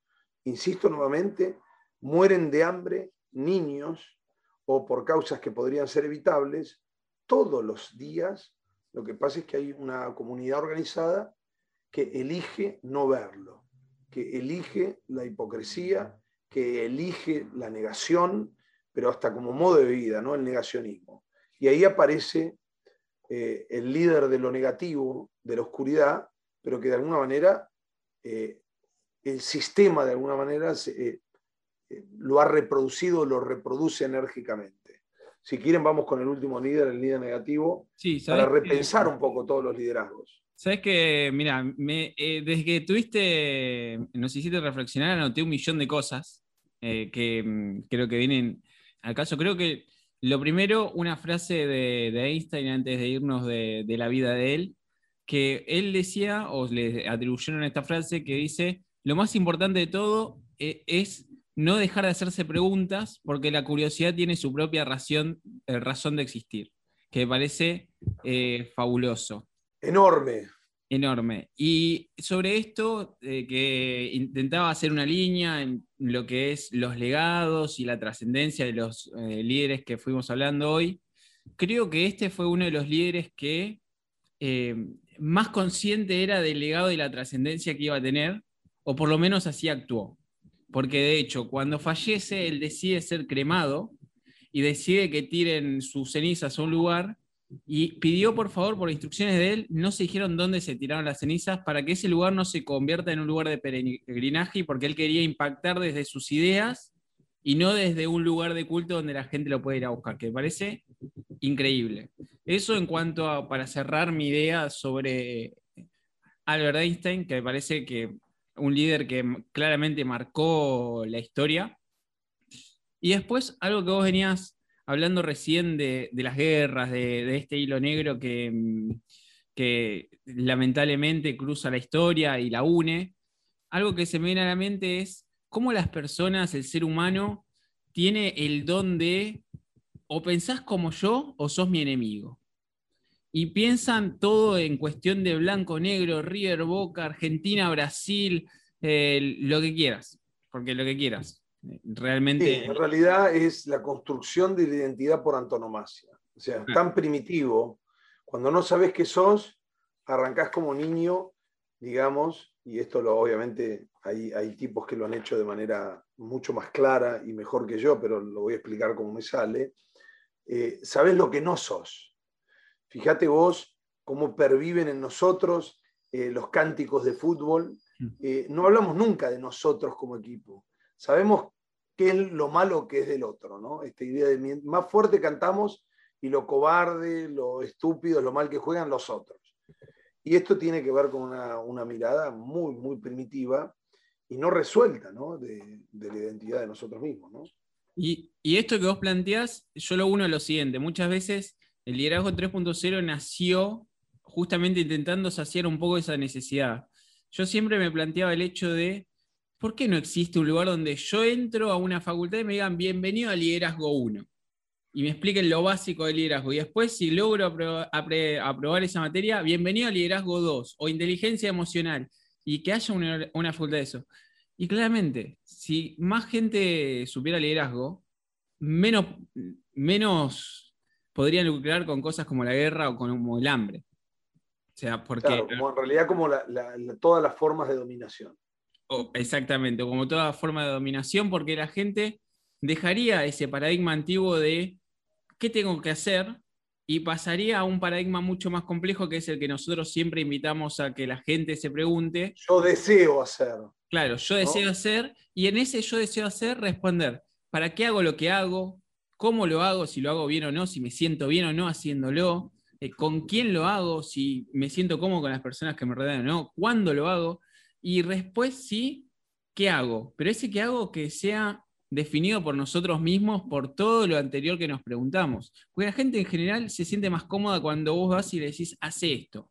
Insisto nuevamente, mueren de hambre niños o por causas que podrían ser evitables todos los días. Lo que pasa es que hay una comunidad organizada que elige no verlo, que elige la hipocresía que elige la negación, pero hasta como modo de vida, ¿no? el negacionismo. Y ahí aparece eh, el líder de lo negativo, de la oscuridad, pero que de alguna manera eh, el sistema de alguna manera eh, lo ha reproducido, lo reproduce enérgicamente. Si quieren, vamos con el último líder, el líder negativo, para repensar un poco todos los liderazgos. Sabes que, mira, desde que tuviste, nos hiciste reflexionar, anoté un millón de cosas eh, que mm, creo que vienen al caso. Creo que lo primero, una frase de, Einstein antes de irnos de, la vida de él, que él decía, o le atribuyeron esta frase, que dice, lo más importante de todo eh, es no dejar de hacerse preguntas porque la curiosidad tiene su propia razón, eh, razón de existir, que me parece fabuloso. Enorme enorme. Y sobre esto, eh, que intentaba hacer una línea en lo que es los legados y la trascendencia de los eh, líderes que fuimos hablando hoy, creo que este fue uno de los líderes que eh, más consciente era del legado y la trascendencia que iba a tener, o por lo menos así actuó. Porque de hecho, cuando fallece, él decide ser cremado y decide que tiren sus cenizas a un lugar y pidió por favor, por instrucciones de él, no se dijeron dónde se tiraron las cenizas para que ese lugar no se convierta en un lugar de peregrinaje, porque él quería impactar desde sus ideas y no desde un lugar de culto donde la gente lo puede ir a buscar, que me parece increíble. Eso en cuanto a, para cerrar mi idea sobre Albert Einstein, que me parece que un líder que claramente marcó la historia. Y después, algo que vos venías hablando recién de, las guerras, de, este hilo negro que, que, lamentablemente cruza la historia y la une, algo que se me viene a la mente es cómo las personas, el ser humano, tiene el don de o pensás como yo o sos mi enemigo. Y piensan todo en cuestión de blanco, negro, River, Boca, Argentina, Brasil, eh, lo que quieras, porque lo que quieras. Realmente. en realidad es la construcción de la identidad por antonomasia. O sea, tan primitivo. Cuando no sabes qué sos, arrancás como niño, digamos, y esto lo, obviamente hay, hay tipos que lo han hecho de manera mucho más clara y mejor que yo, pero lo voy a explicar cómo me sale. Eh, sabes lo que no sos. Fíjate vos cómo perviven en nosotros eh, los cánticos de fútbol. Mm. Eh, no hablamos nunca de nosotros como equipo. Sabemos qué es lo malo que es del otro, ¿no? Esta idea de más fuerte cantamos y lo cobarde, lo estúpido, lo mal que juegan los otros. Y esto tiene que ver con una, mirada muy, muy primitiva y no resuelta, ¿no? De, la identidad de nosotros mismos, ¿no? Y, y, esto que vos planteás, yo lo uno a lo siguiente, muchas veces el liderazgo 3.0 nació justamente intentando saciar un poco esa necesidad. Yo siempre me planteaba el hecho de ¿por qué no existe un lugar donde yo entro a una facultad y me digan bienvenido a liderazgo 1? Y me expliquen lo básico del liderazgo. Y después, si logro aprobar esa materia, bienvenido a liderazgo 2 o inteligencia emocional. Y que haya una, facultad de eso. Y claramente, si más gente supiera liderazgo, menos, menos podrían lucrar con cosas como la guerra o como el hambre. O sea, porque. como en realidad, como todas las formas de dominación. exactamente, como toda forma de dominación, porque la gente dejaría ese paradigma antiguo de qué tengo que hacer y pasaría a un paradigma mucho más complejo que es el que nosotros siempre invitamos a que la gente se pregunte. Yo deseo hacer. Claro, yo deseo hacer y en ese yo deseo hacer responder, ¿para qué hago lo que hago? ¿Cómo lo hago? Si lo hago bien o no, si me siento bien o no haciéndolo, eh, con quién lo hago, si me siento cómodo con las personas que me rodean o no, cuándo lo hago y después sí, ¿qué hago? Pero ese que hago que sea definido por nosotros mismos por todo lo anterior que nos preguntamos. Porque la gente en general se siente más cómoda cuando vos vas y le decís, hace esto.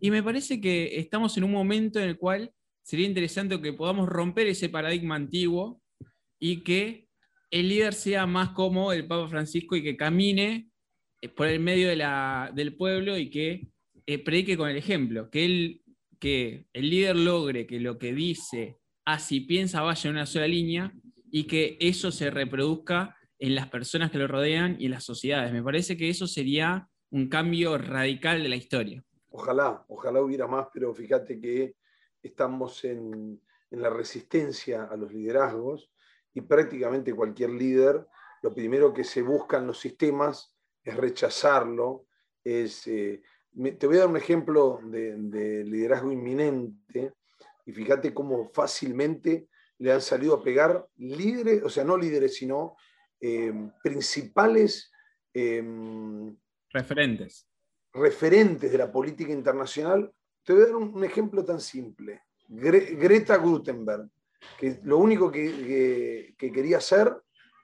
Y me parece que estamos en un momento en el cual sería interesante que podamos romper ese paradigma antiguo y que el líder sea más como el Papa Francisco y que camine eh, por el medio del pueblo y que eh, predique con el ejemplo, que, que el líder logre que lo que dice, así piensa, vaya en una sola línea y que eso se reproduzca en las personas que lo rodean y en las sociedades. Me parece que eso sería un cambio radical de la historia. Ojalá, ojalá hubiera más, pero fíjate que estamos en, la resistencia a los liderazgos y prácticamente cualquier líder, lo primero que se busca en los sistemas es rechazarlo. Es, eh, te voy a dar un ejemplo de, de liderazgo inminente y fíjate cómo fácilmente le han salido a pegar líderes, o sea, no líderes, sino eh, principales em, referentes. referentes de la política internacional. Te voy a dar un, ejemplo tan simple. Greta Gutenberg, que lo único que, quería hacer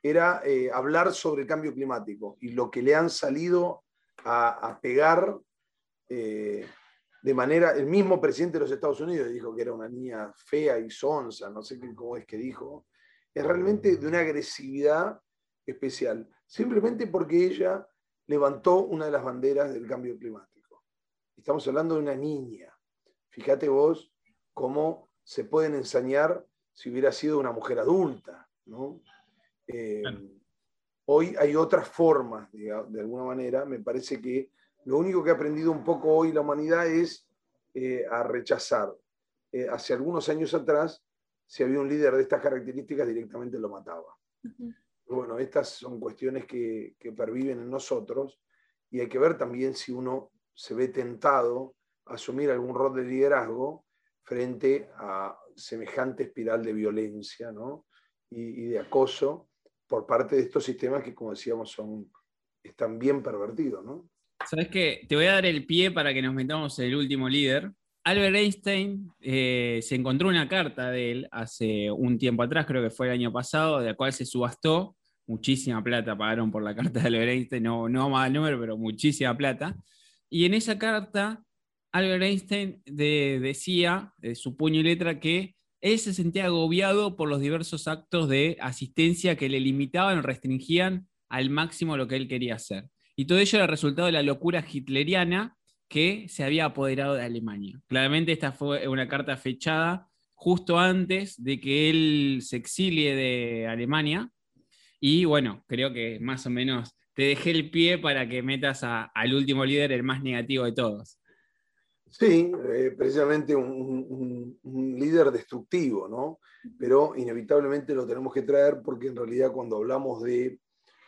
era eh, hablar sobre el cambio climático y lo que le han salido a, pegar eh, de manera, el mismo presidente de los Estados Unidos dijo que era una niña fea y sonsa, no sé cómo es que dijo, es realmente de una agresividad especial, simplemente porque ella levantó una de las banderas del cambio climático. Estamos hablando de una niña. Fíjate vos cómo se pueden ensañar si hubiera sido una mujer adulta. Eh, hoy hay otras formas, de alguna manera. Me parece que lo único que ha aprendido un poco hoy la humanidad es eh, a rechazar. Eh, hace algunos años atrás, si había un líder de estas características, directamente lo mataba. Bueno, estas son cuestiones que, que perviven en nosotros y hay que ver también si uno se ve tentado a asumir algún rol de liderazgo frente a semejante espiral de violencia y, y, de acoso por parte de estos sistemas que, como decíamos, están bien pervertidos. ¿no? Sabes que te voy a dar el pie para que nos metamos en el último líder. Albert Einstein eh, se encontró una carta de él hace un tiempo atrás, creo que fue el año pasado, de la cual se subastó. Muchísima plata pagaron por la carta de Albert Einstein, no, no más el número, pero muchísima plata. Y en esa carta, Albert Einstein decía, de su puño y letra, que él se sentía agobiado por los diversos actos de asistencia que le limitaban o restringían al máximo lo que él quería hacer. Y todo ello era resultado de la locura hitleriana que se había apoderado de Alemania. Claramente esta fue una carta fechada justo antes de que él se exilie de Alemania. Y bueno, creo que más o menos te dejé el pie para que metas al último líder, el más negativo de todos. Sí, eh, precisamente un, líder destructivo, ¿no? Pero inevitablemente lo tenemos que traer porque en realidad cuando hablamos de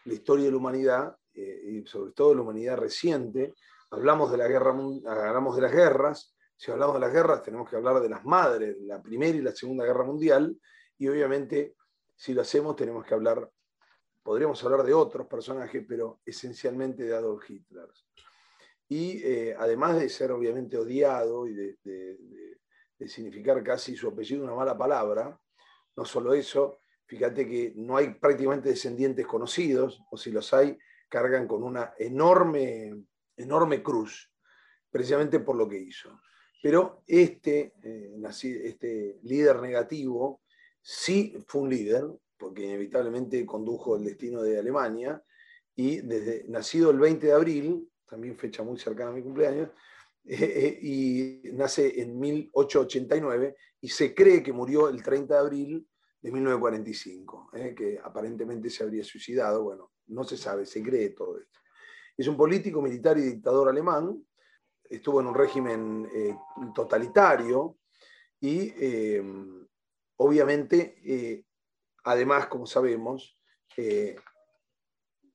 la historia de la humanidad, eh, y sobre todo la humanidad reciente, hablamos de, la guerra, hablamos de las guerras, si hablamos de las guerras tenemos que hablar de las madres, la Primera y la Segunda Guerra Mundial, y obviamente si lo hacemos tenemos que hablar, podríamos hablar de otros personajes, pero esencialmente de Adolf Hitler. Y eh, además de ser obviamente odiado y de, significar casi su apellido una mala palabra, no solo eso, fíjate que no hay prácticamente descendientes conocidos, o si los hay, cargan con una enorme, enorme cruz, precisamente por lo que hizo. Pero este, eh, este líder negativo sí fue un líder, porque inevitablemente condujo el destino de Alemania, y desde nacido el 20 de abril, también fecha muy cercana a mi cumpleaños, eh, eh, y nace en 1889 y se cree que murió el 30 de abril de 1945, que aparentemente se habría suicidado. Bueno, no se sabe, se cree todo esto. Es un político, militar y dictador alemán, estuvo en un régimen eh, totalitario y eh, obviamente, eh, además, como sabemos, eh,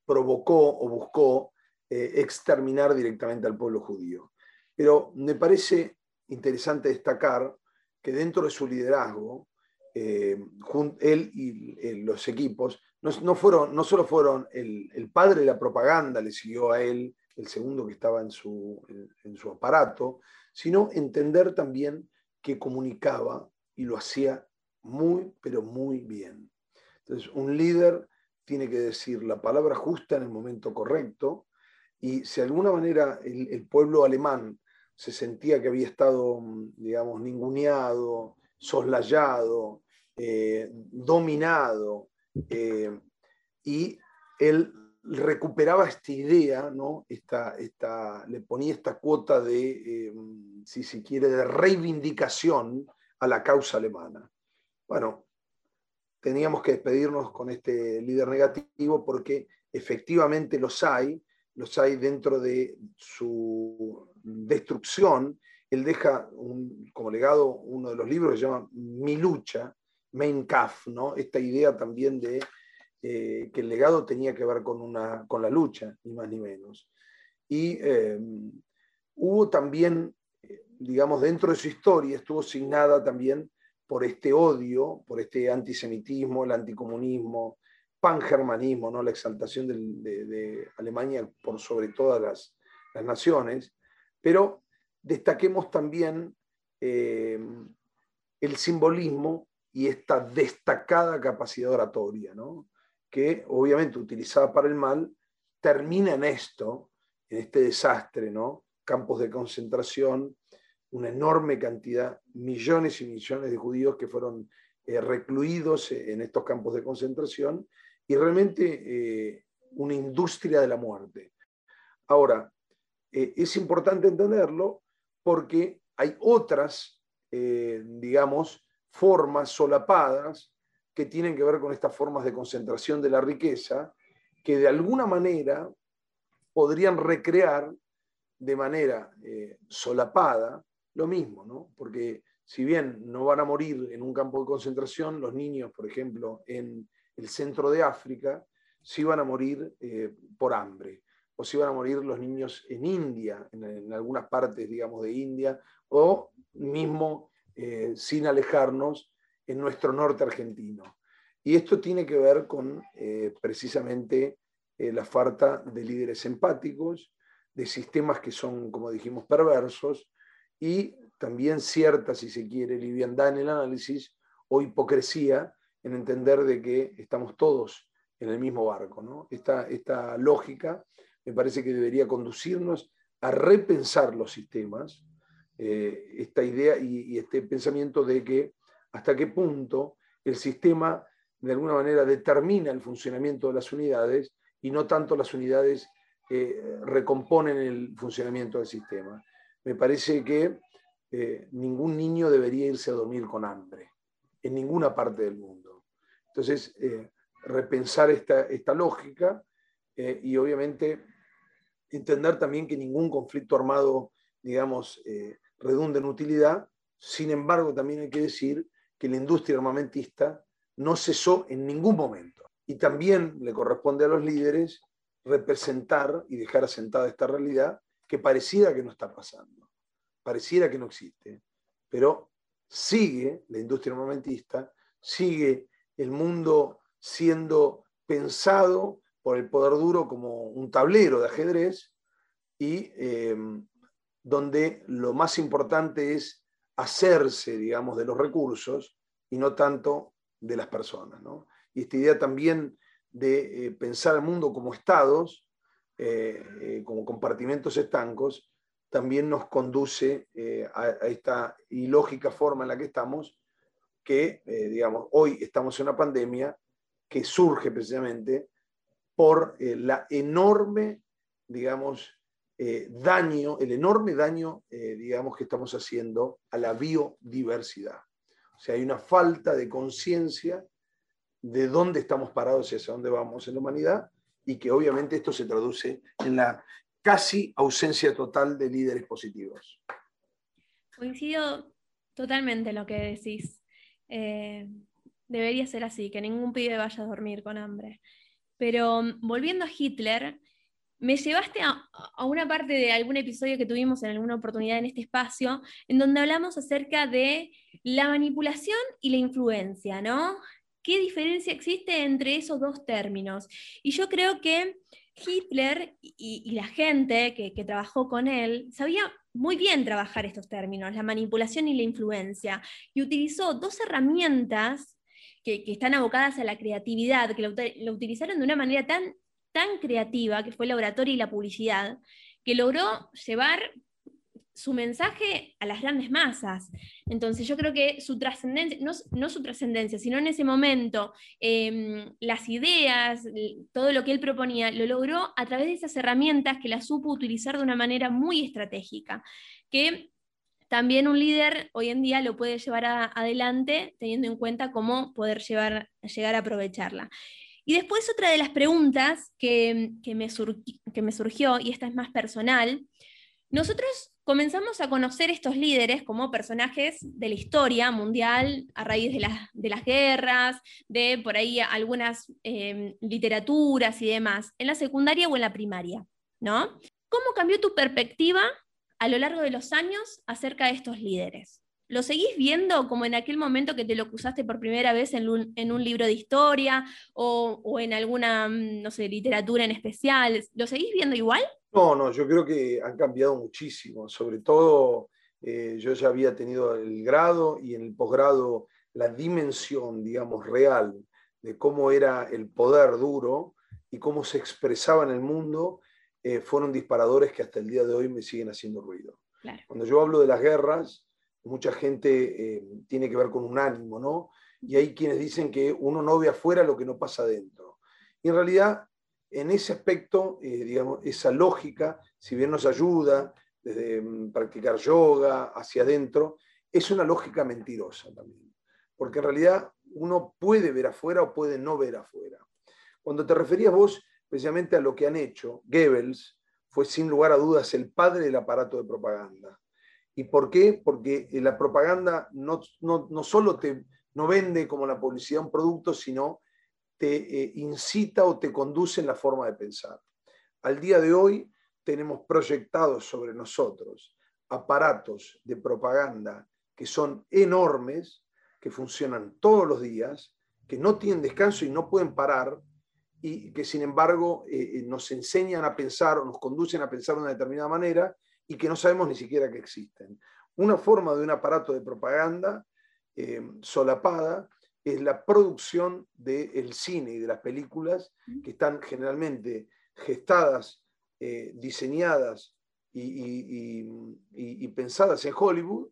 provocó o buscó exterminar directamente al pueblo judío. Pero me parece interesante destacar que dentro de su liderazgo, él y los equipos no solo fueron el, padre de la propaganda, le siguió a él, el segundo que estaba en su, en su aparato, sino entender también que comunicaba y lo hacía muy, pero muy bien. Entonces, un líder tiene que decir la palabra justa en el momento correcto y si de alguna manera el, pueblo alemán se sentía que había estado, digamos, ninguneado, soslayado, eh, dominado, eh, y él recuperaba esta idea, ¿no? Esta, esta, le ponía esta cuota de, eh, si se quiere, de reivindicación a la causa alemana. Bueno, teníamos que despedirnos con este líder negativo porque efectivamente los hay, los hay dentro de su destrucción. Él deja como legado uno de los libros que se llama Mi lucha, Mein Kampf, ¿no? esta idea también de eh, que el legado tenía que ver con, una, con la lucha, ni más ni menos. Y eh, hubo también, digamos, dentro de su historia, estuvo signada también por este odio, por este antisemitismo, el anticomunismo, pangermanismo, ¿no? la exaltación de, Alemania por sobre todas las, naciones, pero destaquemos también el simbolismo y esta destacada capacidad oratoria, ¿no? que obviamente utilizada para el mal, termina en esto, en este desastre, ¿no? Campos de concentración, una enorme cantidad, millones y millones de judíos que fueron eh, recluidos en estos campos de concentración y realmente eh, una industria de la muerte. Ahora, eh, es importante entenderlo porque hay otras, digamos, formas solapadas que tienen que ver con estas formas de concentración de la riqueza, que de alguna manera podrían recrear de manera eh, solapada lo mismo, ¿no? Porque si bien no van a morir en un campo de concentración, los niños, por ejemplo, en el centro de África, sí van a morir eh, por hambre, o si van a morir los niños en India, en, algunas partes, digamos, de India, o mismo, eh, sin alejarnos, en nuestro norte argentino. Y esto tiene que ver con eh, precisamente la falta de líderes empáticos, de sistemas que son, como dijimos, perversos, y también cierta, si se quiere, liviandad en el análisis o hipocresía en entender de que estamos todos en el mismo barco. ¿no? Esta, esta lógica me parece que debería conducirnos a repensar los sistemas, eh, esta idea y, este pensamiento de que hasta qué punto el sistema de alguna manera determina el funcionamiento de las unidades y no tanto las unidades eh, recomponen el funcionamiento del sistema. Me parece que eh, ningún niño debería irse a dormir con hambre en ninguna parte del mundo. Entonces, eh, repensar esta, esta lógica y obviamente entender también que ningún conflicto armado, digamos, redunda en utilidad. Sin embargo, también hay que decir que la industria armamentista no cesó en ningún momento. Y también le corresponde a los líderes representar y dejar asentada esta realidad que pareciera que no está pasando, pareciera que no existe, pero sigue la industria armamentista, sigue el mundo siendo pensado por el poder duro como un tablero de ajedrez y eh, donde lo más importante es hacerse, digamos, de los recursos y no tanto de las personas. Y esta idea también de eh, pensar el mundo como estados, eh, eh, como compartimentos estancos, también nos conduce a, esta ilógica forma en la que estamos, que, digamos, hoy estamos en una pandemia que surge precisamente por la enorme, digamos, daño, el enorme daño, digamos, que estamos haciendo a la biodiversidad. O sea, hay una falta de conciencia de dónde estamos parados y hacia dónde vamos en la humanidad y que obviamente esto se traduce en la casi ausencia total de líderes positivos. Coincido totalmente en lo que decís. Eh, debería ser así, que ningún pibe vaya a dormir con hambre. Pero mm, volviendo a Hitler, me llevaste a, una parte de algún episodio que tuvimos en alguna oportunidad en este espacio, en donde hablamos acerca de la manipulación y la influencia, ¿no? ¿Qué diferencia existe entre esos dos términos? Y yo creo que Hitler y, la gente que, trabajó con él sabía muy bien trabajar estos términos, la manipulación y la influencia, y utilizó dos herramientas que, están abocadas a la creatividad, que lo, utilizaron de una manera tan, tan creativa, que fue la oratoria y la publicidad, que logró llevar su mensaje a las grandes masas. Entonces yo creo que su trascendencia, no, su trascendencia, sino en ese momento, em, las ideas, todo lo que él proponía, lo logró a través de esas herramientas que las supo utilizar de una manera muy estratégica, que también un líder hoy en día lo puede llevar adelante teniendo en cuenta cómo poder llevar, llegar a aprovecharla. Y después otra de las preguntas que, me que me surgió, y esta es más personal, nosotros comenzamos a conocer estos líderes como personajes de la historia mundial a raíz de, de las guerras, de por ahí algunas em, literaturas y demás, en la secundaria o en la primaria, ¿no? ¿Cómo cambió tu perspectiva a lo largo de los años acerca de estos líderes? ¿Lo seguís viendo como en aquel momento que te lo cruzaste por primera vez en un, libro de historia o, o, en alguna, mm, no sé, literatura en especial? ¿Lo seguís viendo igual? No, no, yo creo que han cambiado muchísimo. Sobre todo, eh, yo ya había tenido el grado y en el posgrado la dimensión, digamos, real de cómo era el poder duro y cómo se expresaba en el mundo, eh, fueron disparadores que hasta el día de hoy me siguen haciendo ruido. Cuando yo hablo de las guerras, mucha gente eh, tiene que ver con un ánimo, ¿no? Y hay quienes dicen que uno no ve afuera lo que no pasa adentro. Y en realidad en ese aspecto, eh, digamos, esa lógica, si bien nos ayuda desde mm, practicar yoga hacia adentro, es una lógica mentirosa también. Porque en realidad uno puede ver afuera o puede no ver afuera. Cuando te referías vos precisamente a lo que han hecho, Goebbels fue sin lugar a dudas el padre del aparato de propaganda. ¿Y por qué? Porque la propaganda no, no, no solo te, no vende como la publicidad un producto, sino te eh, incita o te conduce en la forma de pensar. Al día de hoy tenemos proyectados sobre nosotros aparatos de propaganda que son enormes, que funcionan todos los días, que no tienen descanso y no pueden parar, y que sin embargo eh, eh, nos enseñan a pensar o nos conducen a pensar de una determinada manera y que no sabemos ni siquiera que existen. Una forma de un aparato de propaganda solapada es la producción del cine y de las películas que están generalmente gestadas, eh, diseñadas y, pensadas en Hollywood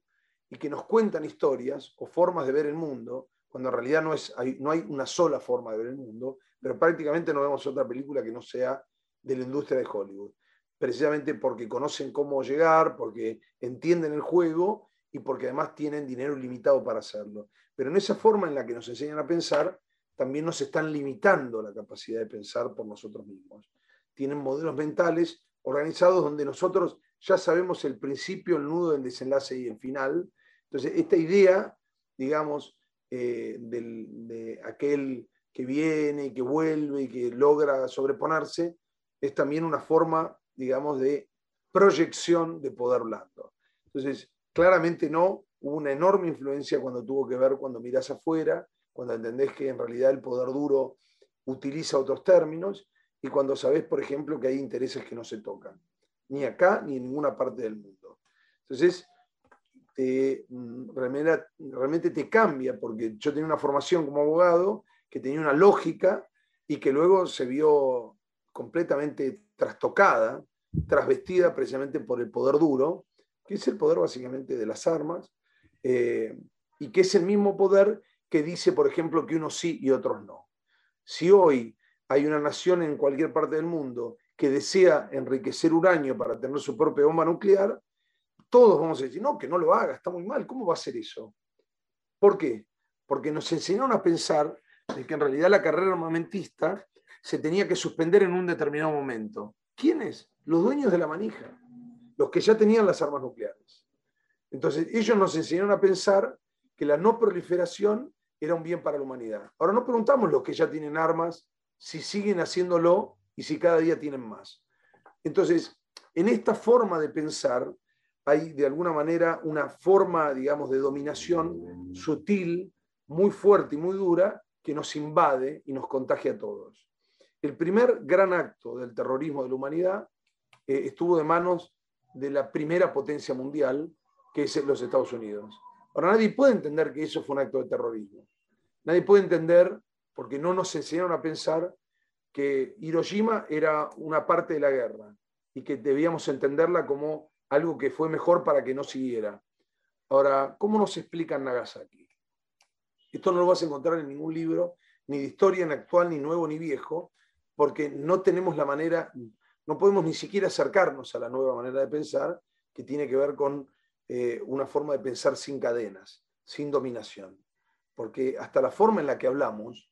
y que nos cuentan historias o formas de ver el mundo, cuando en realidad no, es, hay, no hay una sola forma de ver el mundo, pero prácticamente no vemos otra película que no sea de la industria de Hollywood, precisamente porque conocen cómo llegar, porque entienden el juego y porque además tienen dinero ilimitado para hacerlo. Pero en esa forma en la que nos enseñan a pensar, también nos están limitando la capacidad de pensar por nosotros mismos. Tienen modelos mentales organizados donde nosotros ya sabemos el principio, el nudo, el desenlace y el final. Entonces, esta idea, digamos, eh, de aquel que viene y que vuelve y que logra sobreponerse, es también una forma, digamos, de proyección de poder blando. Entonces, claramente no hubo una enorme influencia cuando tuvo que ver cuando miras afuera, cuando entendés que en realidad el poder duro utiliza otros términos y cuando sabés, por ejemplo, que hay intereses que no se tocan, ni acá ni en ninguna parte del mundo. Entonces, mm, realmente, te cambia, porque yo tenía una formación como abogado que tenía una lógica y que luego se vio completamente trastocada, trasvestida precisamente por el poder duro, que es el poder básicamente de las armas, eh, y que es el mismo poder que dice, por ejemplo, que unos sí y otros no. Si hoy hay una nación en cualquier parte del mundo que desea enriquecer uranio para tener su propia bomba nuclear, todos vamos a decir, no, que no lo haga, está muy mal, ¿cómo va a hacer eso? ¿Por qué? Porque nos enseñaron a pensar que en realidad la carrera armamentista se tenía que suspender en un determinado momento. ¿Quiénes? Los dueños de la manija, los que ya tenían las armas nucleares. Entonces, ellos nos enseñaron a pensar que la no proliferación era un bien para la humanidad. Ahora no preguntamos los que ya tienen armas si siguen haciéndolo y si cada día tienen más. Entonces, en esta forma de pensar hay de alguna manera una forma, digamos, de dominación sutil, muy fuerte y muy dura, que nos invade y nos contagia a todos. El primer gran acto del terrorismo de la humanidad eh, estuvo de manos de la primera potencia mundial, que es los Estados Unidos. Ahora nadie puede entender que eso fue un acto de terrorismo. Nadie puede entender, porque no nos enseñaron a pensar, que Hiroshima era una parte de la guerra y que debíamos entenderla como algo que fue mejor para que no siguiera. Ahora, ¿cómo nos explican Nagasaki? Esto no lo vas a encontrar en ningún libro, ni de historia ni actual, ni nuevo, ni viejo, porque no tenemos la manera, no podemos ni siquiera acercarnos a la nueva manera de pensar, que tiene que ver con eh, una forma de pensar sin cadenas, sin dominación. Porque hasta la forma en la que hablamos,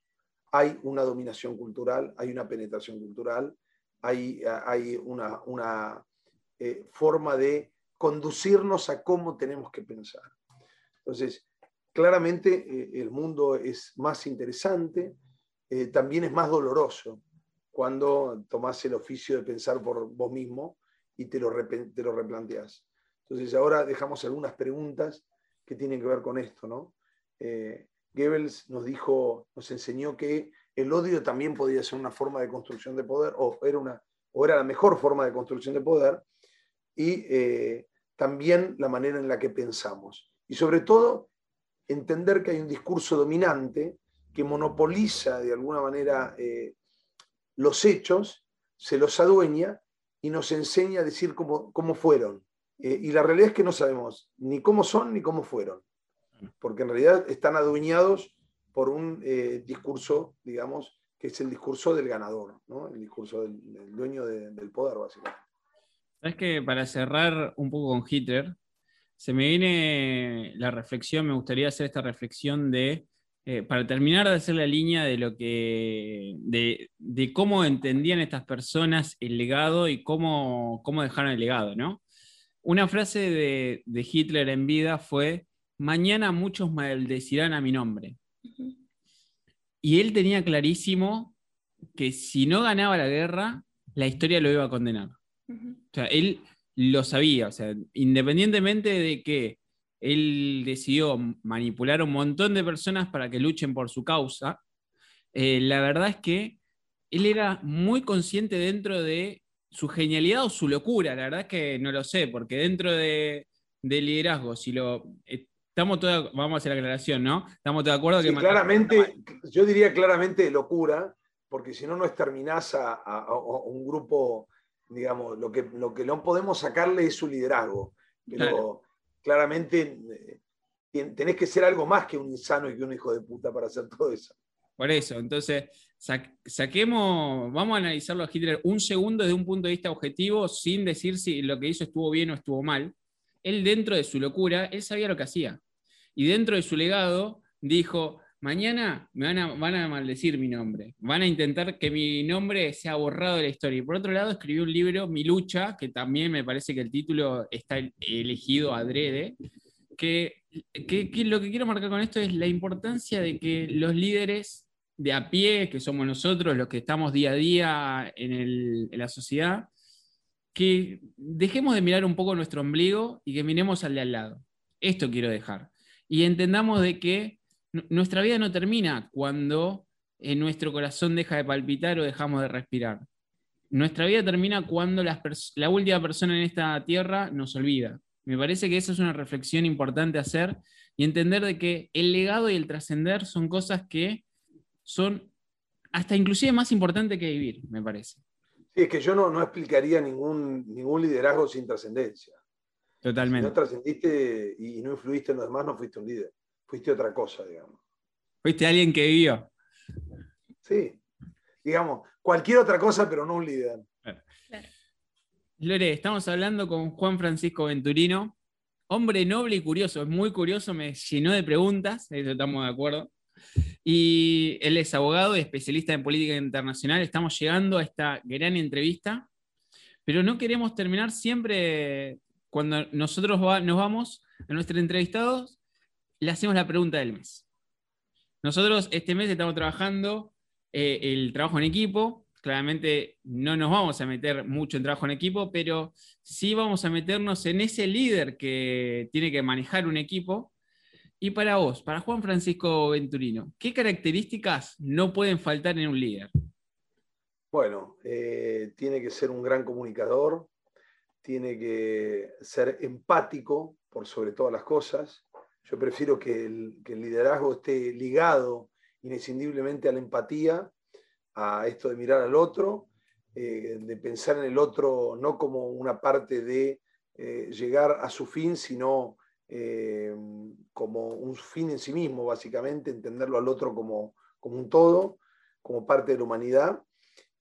hay una dominación cultural, hay una penetración cultural, hay, una eh, forma de conducirnos a cómo tenemos que pensar. Entonces, claramente eh, el mundo es más interesante, también es más doloroso, cuando tomás el oficio de pensar por vos mismo y te lo, te lo replanteás. Entonces ahora dejamos algunas preguntas que tienen que ver con esto. ¿no? Eh, Goebbels nos dijo, nos enseñó que el odio también podía ser una forma de construcción de poder, o era, una, o era la mejor forma de construcción de poder, y eh, también la manera en la que pensamos. Y sobre todo, entender que hay un discurso dominante que monopoliza de alguna manera eh, los hechos, se los adueña y nos enseña a decir cómo, cómo fueron. Eh, y la realidad es que no sabemos ni cómo son ni cómo fueron, porque en realidad están adueñados por un eh, discurso, digamos, que es el discurso del ganador, ¿no? el discurso del, dueño del poder, básicamente. Sabes que para cerrar un poco con Hitler, se me viene la reflexión, me gustaría hacer esta reflexión de eh, para terminar de hacer la línea de lo que de, cómo entendían estas personas el legado y cómo, cómo dejaron el legado, ¿no? Una frase de, Hitler en vida fue: Mañana muchos maldecirán a mi nombre. Y él tenía clarísimo que si no ganaba la guerra, la historia lo iba a condenar. O sea, él lo sabía, o sea, independientemente de que él decidió manipular a un montón de personas para que luchen por su causa. Eh, la verdad es que él era muy consciente dentro de su genialidad o su locura, la verdad es que no lo sé, porque dentro de, liderazgo, si lo... Estamos todos, vamos a hacer la aclaración, ¿no? Estamos de acuerdo que... Claramente, yo diría claramente locura, porque si no, no exterminás a, un grupo, digamos, lo que, lo que no podemos sacarle es su liderazgo. Pero, claramente eh, tenés que ser algo más que un insano y que un hijo de puta para hacer todo eso. Por eso, entonces, saquemos, vamos a analizarlo a Hitler un segundo desde un punto de vista objetivo, sin decir si lo que hizo estuvo bien o estuvo mal. Él dentro de su locura, él sabía lo que hacía. Y dentro de su legado dijo, mañana me van a, van a maldecir mi nombre, van a intentar que mi nombre sea borrado de la historia. Y por otro lado, escribió un libro, Mi lucha, que también me parece que el título está elegido adrede, que, que, que lo que quiero marcar con esto es la importancia de que los líderes de a pie, que somos nosotros, los que estamos día a día en, el, en la sociedad, que dejemos de mirar un poco nuestro ombligo y que miremos al de al lado. Esto quiero dejar. Y entendamos de que nuestra vida no termina cuando en nuestro corazón deja de palpitar o dejamos de respirar. Nuestra vida termina cuando la última persona en esta tierra nos olvida. Me parece que esa es una reflexión importante hacer y entender de que el legado y el trascender son cosas que son hasta inclusive más importantes que vivir, me parece. Sí, es que yo no, no explicaría ningún, ningún liderazgo sin trascendencia. Totalmente. Si no trascendiste y no influiste en los demás, no fuiste un líder fuiste otra cosa, digamos. Fuiste alguien que vivió. Sí, digamos, cualquier otra cosa, pero no un líder. Lore, estamos hablando con Juan Francisco Venturino, hombre noble y curioso, es muy curioso, me llenó de preguntas, eso estamos de acuerdo. Y él es abogado y especialista en política internacional. Estamos llegando a esta gran entrevista, pero no queremos terminar siempre cuando nosotros nos vamos a nuestros entrevistados le hacemos la pregunta del mes. Nosotros este mes estamos trabajando eh, el trabajo en equipo. Claramente no nos vamos a meter mucho en trabajo en equipo, pero sí vamos a meternos en ese líder que tiene que manejar un equipo. Y para vos, para Juan Francisco Venturino, ¿qué características no pueden faltar en un líder? Bueno, eh, tiene que ser un gran comunicador, tiene que ser empático por sobre todas las cosas. Yo prefiero que el, liderazgo esté ligado inescindiblemente a la empatía, a esto de mirar al otro, eh, de pensar en el otro no como una parte de eh, llegar a su fin, sino como un fin en sí mismo, básicamente, entenderlo al otro como, como un todo, como parte de la humanidad.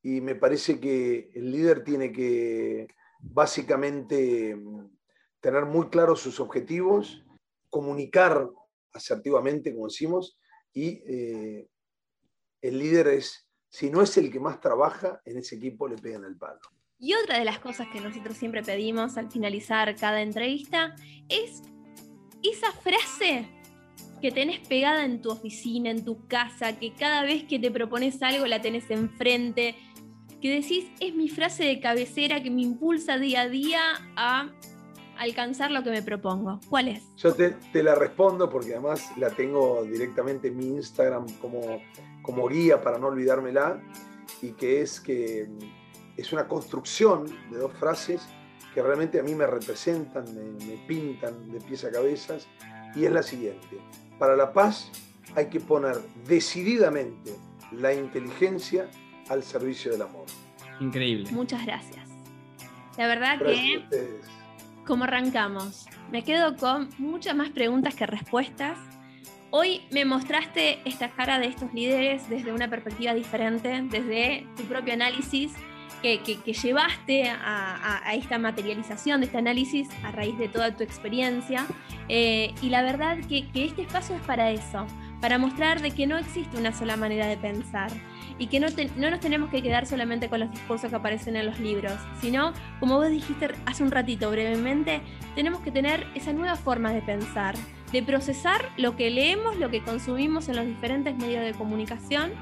Y me parece que el líder tiene que básicamente tener muy claros sus objetivos, comunicar asertivamente, como decimos, y eh, el líder es, si no es el que más trabaja, en ese equipo le pegan el palo. Y otra de las cosas que nosotros siempre pedimos al finalizar cada entrevista es esa frase que tenés pegada en tu oficina, en tu casa, que cada vez que te propones algo la tenés enfrente, que decís es mi frase de cabecera que me impulsa día a día a alcanzar lo que me propongo. ¿Cuál es? Yo te, la respondo porque además la tengo directamente en mi Instagram como, como guía para no olvidármela y que es que es una construcción de dos frases que realmente a mí me representan, me, me pintan de pies a cabezas y es la siguiente. Para la paz hay que poner decididamente la inteligencia al servicio del amor. Increíble. Muchas gracias. La verdad que, como arrancamos, me quedo con muchas más preguntas que respuestas. Hoy me mostraste esta cara de estos líderes desde una perspectiva diferente, desde tu propio análisis que, llevaste a, esta materialización de este análisis a raíz de toda tu experiencia. Eh, y la verdad que, que este espacio es para eso, para mostrar de que no existe una sola manera de pensar, y que no, no nos tenemos que quedar solamente con los discursos que aparecen en los libros, sino, como vos dijiste hace un ratito brevemente, tenemos que tener esa nueva forma de pensar, de procesar lo que leemos, lo que consumimos en los diferentes medios de comunicación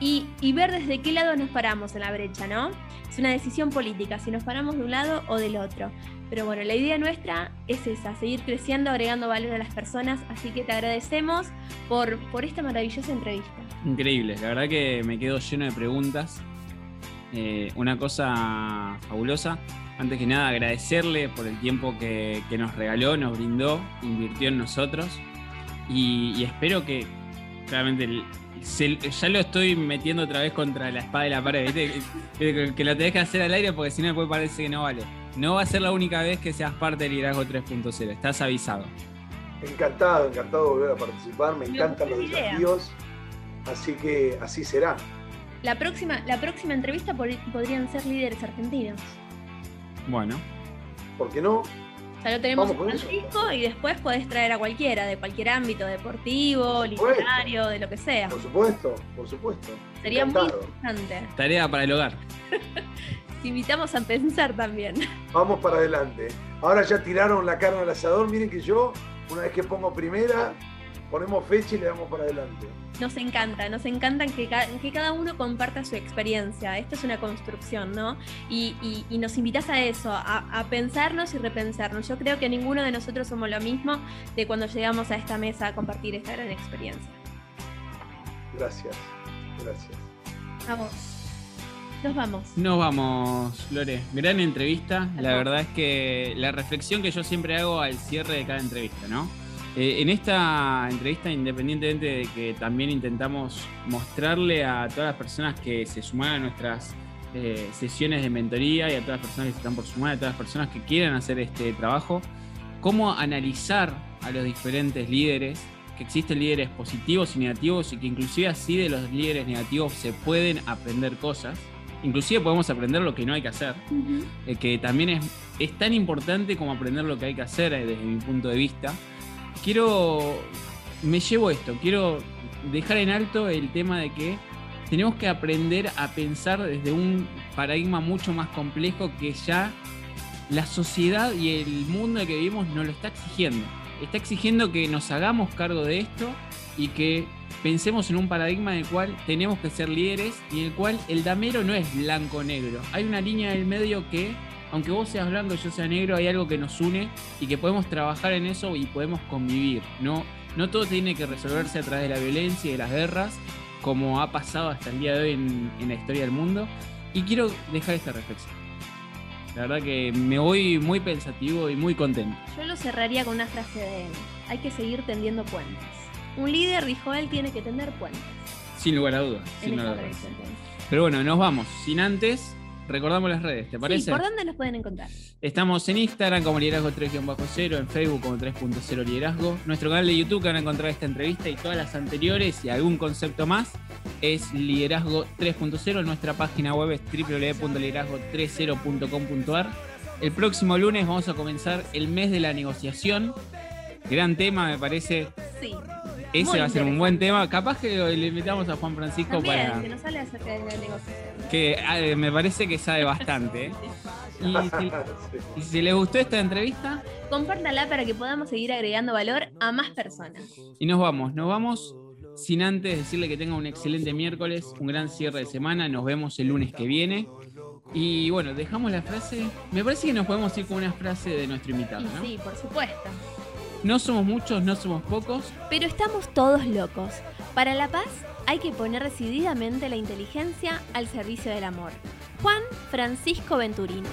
y, y, ver desde qué lado nos paramos en la brecha, ¿no? Es una decisión política, si nos paramos de un lado o del otro. Pero bueno, la idea nuestra es esa, seguir creciendo, agregando valor a las personas, así que te agradecemos por, por esta maravillosa entrevista. Increíble, la verdad que me quedo lleno de preguntas. Eh, una cosa fabulosa. Antes que nada, agradecerle por el tiempo que, nos regaló, nos brindó, invirtió en nosotros. Y, espero que, claramente, ya lo estoy metiendo otra vez contra la espada de la pared, Que, que, lo tenés que hacer al aire porque si no, después parece que no vale. No va a ser la única vez que seas parte del liderazgo 3.0, estás avisado. Encantado, encantado de volver a participar, me encantan los desafíos, así que así será. La próxima, la próxima entrevista podrían ser líderes argentinos. Bueno. ¿Por qué no? Ya lo tenemos en Francisco y después podés traer a cualquiera, de cualquier ámbito, deportivo, literario, de lo que sea. Por supuesto, por supuesto. Sería muy interesante. Tarea para el hogar. Te invitamos a pensar también. Vamos para adelante. Ahora ya tiraron la carne al asador. Miren que yo, una vez que pongo primera, ponemos fecha y le damos para adelante. Nos encanta, nos encanta que, que cada uno comparta su experiencia. Esto es una construcción, ¿no? Y, nos invitas a eso, a, a, pensarnos y repensarnos. Yo creo que ninguno de nosotros somos lo mismo de cuando llegamos a esta mesa a compartir esta gran experiencia. Gracias, gracias. Vamos. Nos vamos. Nos vamos, Lore. Gran entrevista. La verdad es que la reflexión que yo siempre hago al cierre de cada entrevista, ¿no? Eh, en esta entrevista, independientemente de que también intentamos mostrarle a todas las personas que se suman a nuestras eh, sesiones de mentoría y a todas las personas que se están por sumar, a todas las personas que quieran hacer este trabajo, cómo analizar a los diferentes líderes, que existen líderes positivos y negativos y que inclusive así de los líderes negativos se pueden aprender cosas. Inclusive podemos aprender lo que no hay que hacer, eh, que también es, es, tan importante como aprender lo que hay que hacer eh, desde mi punto de vista. Quiero, me llevo esto, quiero dejar en alto el tema de que tenemos que aprender a pensar desde un paradigma mucho más complejo que ya la sociedad y el mundo en que vivimos nos lo está exigiendo. está exigiendo que nos hagamos cargo de esto y que pensemos en un paradigma en el cual tenemos que ser líderes y en el cual el damero no es blanco-negro. Hay una línea del medio que, aunque vos seas blanco y yo sea negro, hay algo que nos une y que podemos trabajar en eso y podemos convivir. No, no todo tiene que resolverse a través de la violencia y de las guerras, como ha pasado hasta el día de hoy en, en la historia del mundo. Y quiero dejar esta reflexión. La verdad que me voy muy pensativo y muy contento. Yo lo cerraría con una frase de él. Hay que seguir tendiendo puentes. Un líder, dijo él, tiene que tender puentes. Sin lugar a dudas. Sin lugar a dudas. Pero bueno, nos vamos. Sin antes, recordamos las redes, ¿te parece? Sí, ¿por dónde nos pueden encontrar? Estamos en Instagram como liderazgo 3-0, en Facebook como 3.0 liderazgo. Nuestro canal de YouTube que van a encontrar esta entrevista y todas las anteriores y algún concepto más es liderazgo 3.0. Nuestra página web es www.liderazgo30.com.ar. El próximo lunes vamos a comenzar el mes de la negociación. Gran tema, me parece. Sí. Ese Muy va a ser un buen tema. Capaz que le invitamos a Juan Francisco También, para. que nos hable acerca de la negociación. que ah, me parece que sabe bastante. ¿eh? Y si, y si les gustó esta entrevista, Compártala para que podamos seguir agregando valor a más personas. y nos vamos, nos vamos sin antes decirle que tenga un excelente miércoles, un gran cierre de semana, nos vemos el lunes que viene. Y bueno, dejamos la frase, me parece que nos podemos ir con una frase de nuestro invitado, ¿no? sí, por supuesto. No somos muchos, no somos pocos, Pero estamos todos locos. Para la paz hay que poner decididamente la inteligencia al servicio del amor. Juan Francisco Venturino.